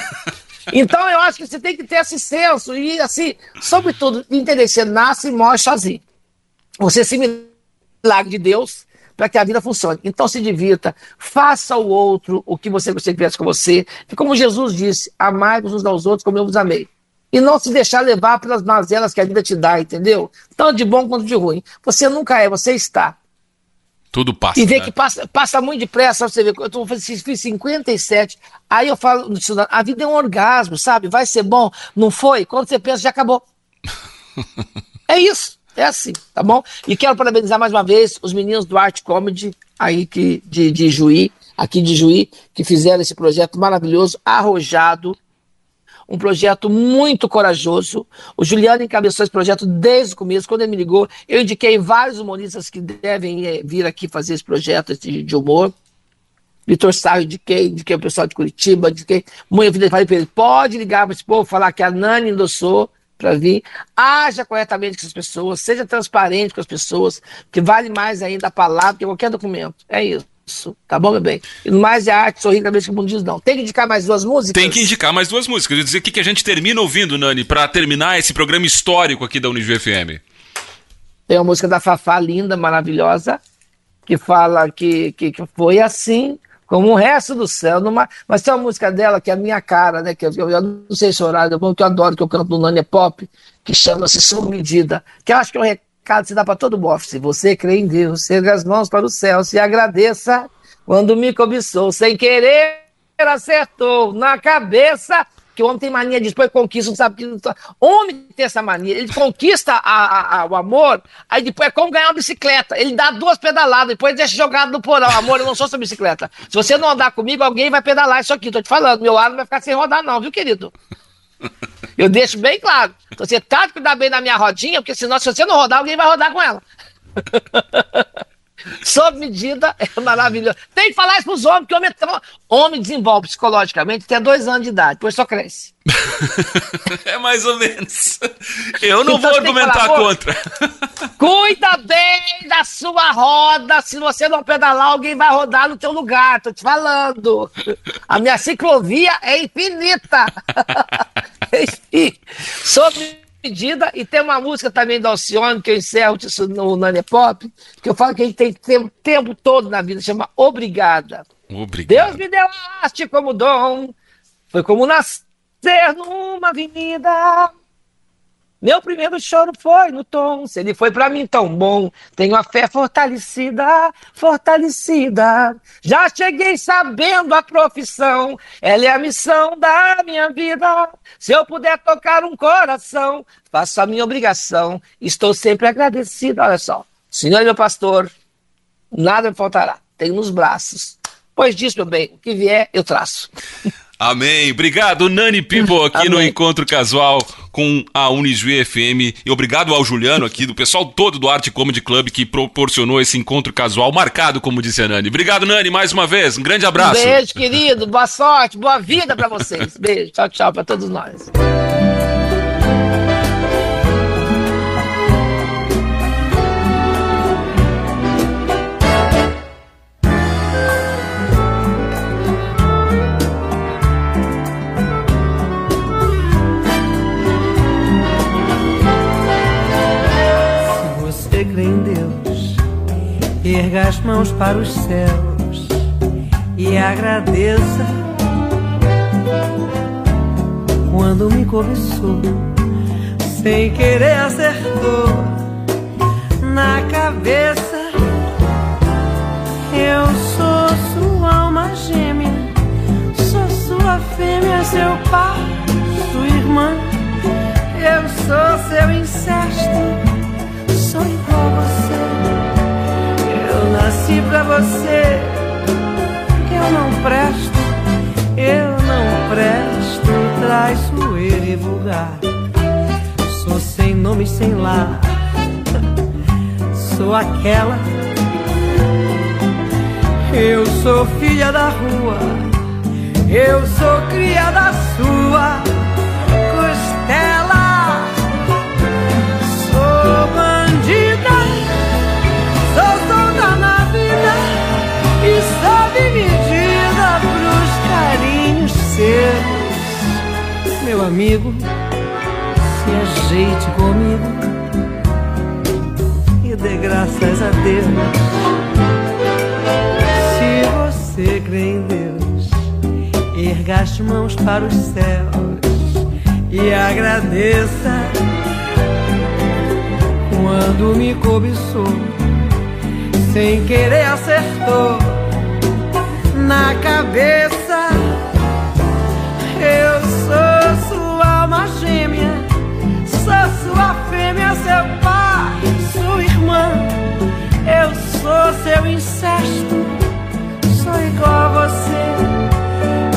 Então eu acho que você tem que ter esse senso e, assim, sobretudo, entender que você nasce e morre sozinho. Você se milagre de Deus para que a vida funcione. Então se divirta, faça ao outro o que você gostaria que tivesse com você. E como Jesus disse, amai-vos uns aos outros como eu vos amei e não se deixar levar pelas mazelas que a vida te dá, entendeu? Tanto de bom quanto de ruim. Você nunca é, você está. Tudo passa. E ver né? que passa, passa muito depressa, você vê, eu tô, fiz 57, aí eu falo, a vida é um orgasmo, sabe? Vai ser bom, não foi? Quando você pensa, já acabou. é isso, é assim, tá bom? E quero parabenizar mais uma vez os meninos do Art Comedy, aí que, de, de Juí, aqui de Juí, que fizeram esse projeto maravilhoso, arrojado, um projeto muito corajoso. O Juliano encabeçou esse projeto desde o começo. Quando ele me ligou, eu indiquei vários humoristas que devem é, vir aqui fazer esse projeto de, de humor. Vitor Sarro, indiquei, indiquei o pessoal de Curitiba, indiquei. Muito vida, falei para ele: pode ligar para esse povo, falar que a Nani endossou para vir. Haja corretamente com as pessoas, seja transparente com as pessoas, que vale mais ainda a palavra que qualquer documento. É isso tá bom, meu bem? E mais é arte, sorrir cada vez que o mundo diz não. Tem que indicar mais duas músicas? Tem que indicar mais duas músicas. Eu dizer o que, que a gente termina ouvindo, Nani, para terminar esse programa histórico aqui da Unijuí FM. Tem uma música da Fafá linda, maravilhosa, que fala que, que, que foi assim como o resto do céu. Numa... Mas tem uma música dela que é a minha cara, né? Que eu, eu não sei se é horário, que eu adoro, que eu canto no Nani Pop, que chama-se Sob Medida, que eu acho que é um recado se dá para todo mundo. Se você crê em Deus, erga as mãos para o céu, se agradeça quando me cobiçou, sem querer acertou na cabeça. Que o homem tem mania de depois conquista, não sabe que. Homem tem essa mania, ele conquista a, a, a, o amor, aí depois é como ganhar uma bicicleta. Ele dá duas pedaladas, depois deixa jogado no porão. Amor, eu não sou sua bicicleta. Se você não andar comigo, alguém vai pedalar isso aqui. Tô te falando, meu ar não vai ficar sem rodar, não, viu, querido? Eu deixo bem claro. Você tá de cuidar bem da minha rodinha, porque senão, se você não rodar, alguém vai rodar com ela. Sob medida é maravilhoso. Tem que falar isso pros homens, porque homem, é homem desenvolve psicologicamente até dois anos de idade, depois só cresce. é mais ou menos. Eu não então, vou argumentar falar, contra. Cuida bem da sua roda. Se você não pedalar, alguém vai rodar no teu lugar. Tô te falando. A minha ciclovia é infinita. Enfim, sobre e tem uma música também do Alcione, que eu encerro isso no Nani Pop, que eu falo que a gente tem tempo, tempo todo na vida, chama Obrigada. Obrigado. Deus me deu a arte como dom, foi como nascer numa avenida, meu primeiro choro foi no tom. Se ele foi para mim tão bom, tenho a fé fortalecida, fortalecida. Já cheguei sabendo a profissão, ela é a missão da minha vida. Se eu puder tocar um coração, faço a minha obrigação. Estou sempre agradecido. Olha só, Senhor meu pastor, nada me faltará. Tenho nos braços. Pois disso, meu bem, o que vier, eu traço. Amém. Obrigado, Nani People, aqui Amém. no Encontro Casual com a Unijuí FM. E obrigado ao Juliano aqui, do pessoal todo do Arte Comedy Club que proporcionou esse encontro casual marcado, como disse a Nani. Obrigado, Nani, mais uma vez. Um grande abraço. Beijo, querido. Boa sorte, boa vida para vocês. Beijo. Tchau, tchau para todos nós. Erga as mãos para os céus e agradeça quando me cobiçou, sem querer acertou na cabeça. Eu sou sua alma gêmea, sou sua fêmea, seu pai, sua irmã. Eu sou seu incesto, sou igual a você nasci pra você. Eu não presto, eu não presto, traiçoeiro e vulgar. Sou sem nome, sem lar. Sou aquela. Eu sou filha da rua. Eu sou criada sua. Costela. Sou bandida. Seus, meu amigo, se ajeite comigo e dê graças a Deus. Se você crê em Deus, erga as mãos para os céus e agradeça. Quando me cobiçou, sem querer acertou na cabeça. Eu sou sua alma gêmea, sou sua fêmea, seu pai, sua irmã. Eu sou seu incesto, sou igual a você.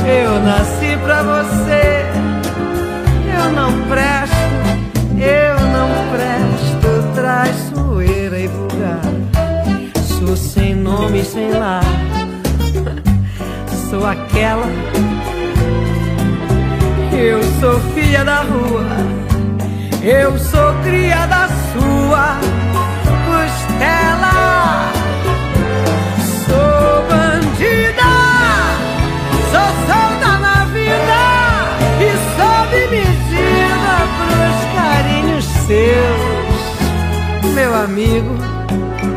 Eu nasci pra você, eu não presto, eu não presto, traiçoeira e vulgar. Sou sem nome sem lar aquela. Eu sou filha da rua, eu sou cria da sua costela. Sou bandida, sou solta na vida e sob medida pros carinhos seus. Meu amigo,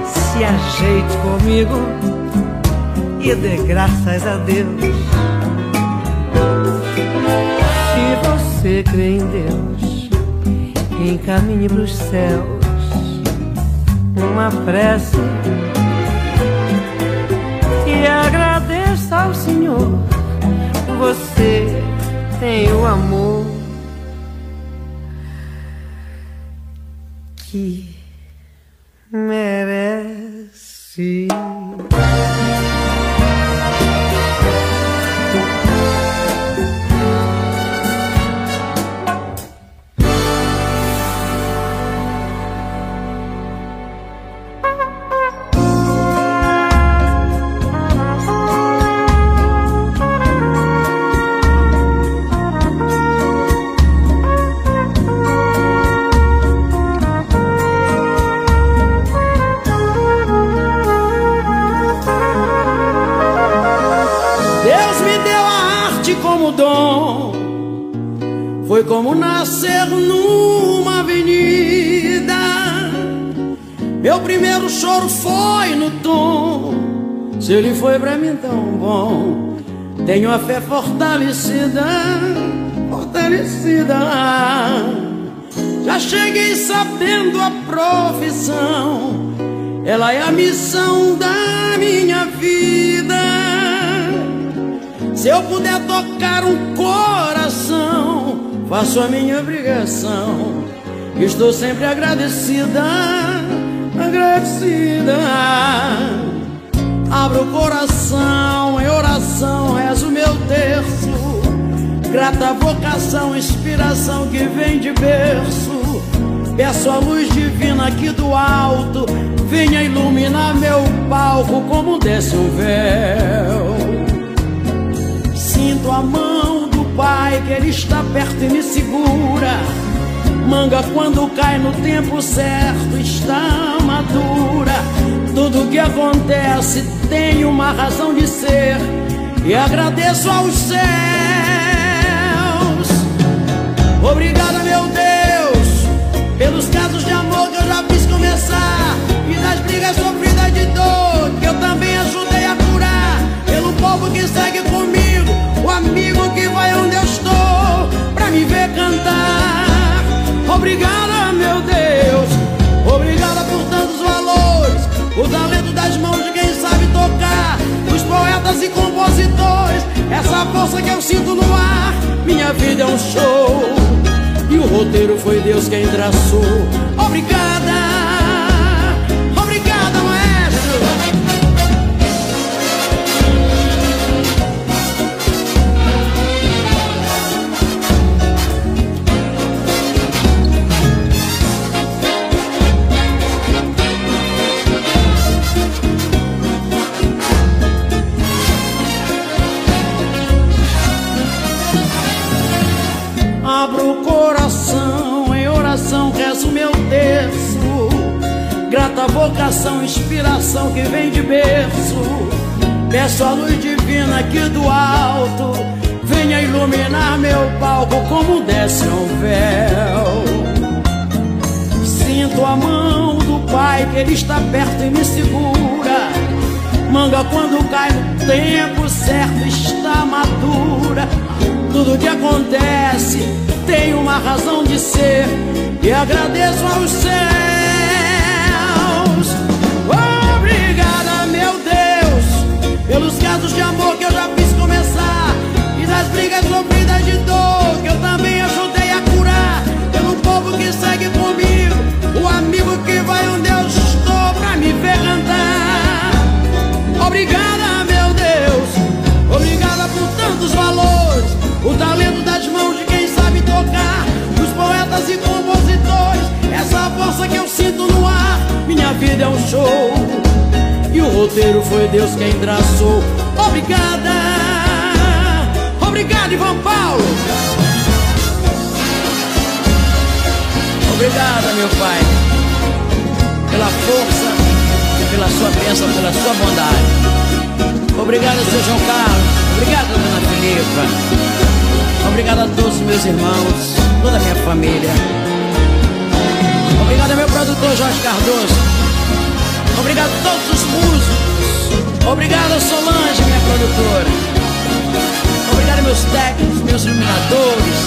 se ajeite comigo e dê graças a Deus. Se você crê em Deus, encaminhe pros céus uma prece e agradeça ao Senhor. Você tem o amor que tenho a fé fortalecida, fortalecida. Já cheguei sabendo a profissão, ela é a missão da minha vida. Se eu puder tocar um coração, faço a minha obrigação. Estou sempre agradecida, agradecida. Abro o coração em oração, rezo meu terço. Grata vocação, inspiração que vem de berço. Peço a luz divina aqui do alto, venha iluminar meu palco como desce um véu. Sinto a mão Pai, que Ele está perto e me segura. Manga quando cai no tempo certo está madura. Tudo que acontece tem uma razão de ser. E agradeço aos céus. Obrigado, meu Deus, pelos casos de amor que eu já fiz começar. E das brigas sofridas de dor que eu também ajudei a curar. Pelo povo que segue comigo, o amigo que vai onde eu estou pra me ver cantar. Obrigada, meu Deus, obrigada por tantos valores, o talento das mãos de quem sabe tocar, poetas e compositores, essa força que eu sinto no ar. Minha vida é um show e o roteiro foi Deus quem traçou. Obrigada. Vocação, inspiração que vem de berço. Peço a luz divina aqui do alto, venha iluminar meu palco como desce um véu. Sinto a mão do Pai que Ele está perto e me segura. Manga quando cai no tempo certo está madura. Tudo que acontece tem uma razão de ser e agradeço aos céus. Pelos casos de amor que eu já fiz começar E das brigas sofridas de dor Que eu também ajudei a curar Pelo povo que segue comigo O amigo que vai onde eu estou Pra me ver cantar. Obrigada, meu Deus Obrigada por tantos valores O talento das mãos de quem sabe tocar Dos poetas e compositores Essa força que eu sinto no ar Minha vida é um show foi Deus quem traçou. Obrigada, obrigado, Ivan Paulo. Obrigada, meu pai, pela força, pela sua bênção, pela sua bondade. Obrigado, seu João Carlos. Obrigado, dona Filipa. Obrigado a todos os meus irmãos, toda a minha família. Obrigado meu produtor Jorge Cardoso. Obrigado a todos os músicos. Obrigado Solange, minha produtora. Obrigado meus técnicos, meus iluminadores.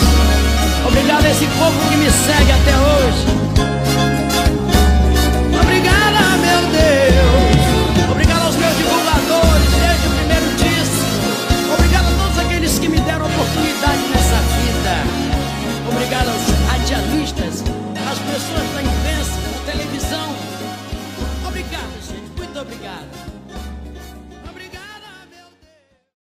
Obrigado a esse povo que me segue até hoje.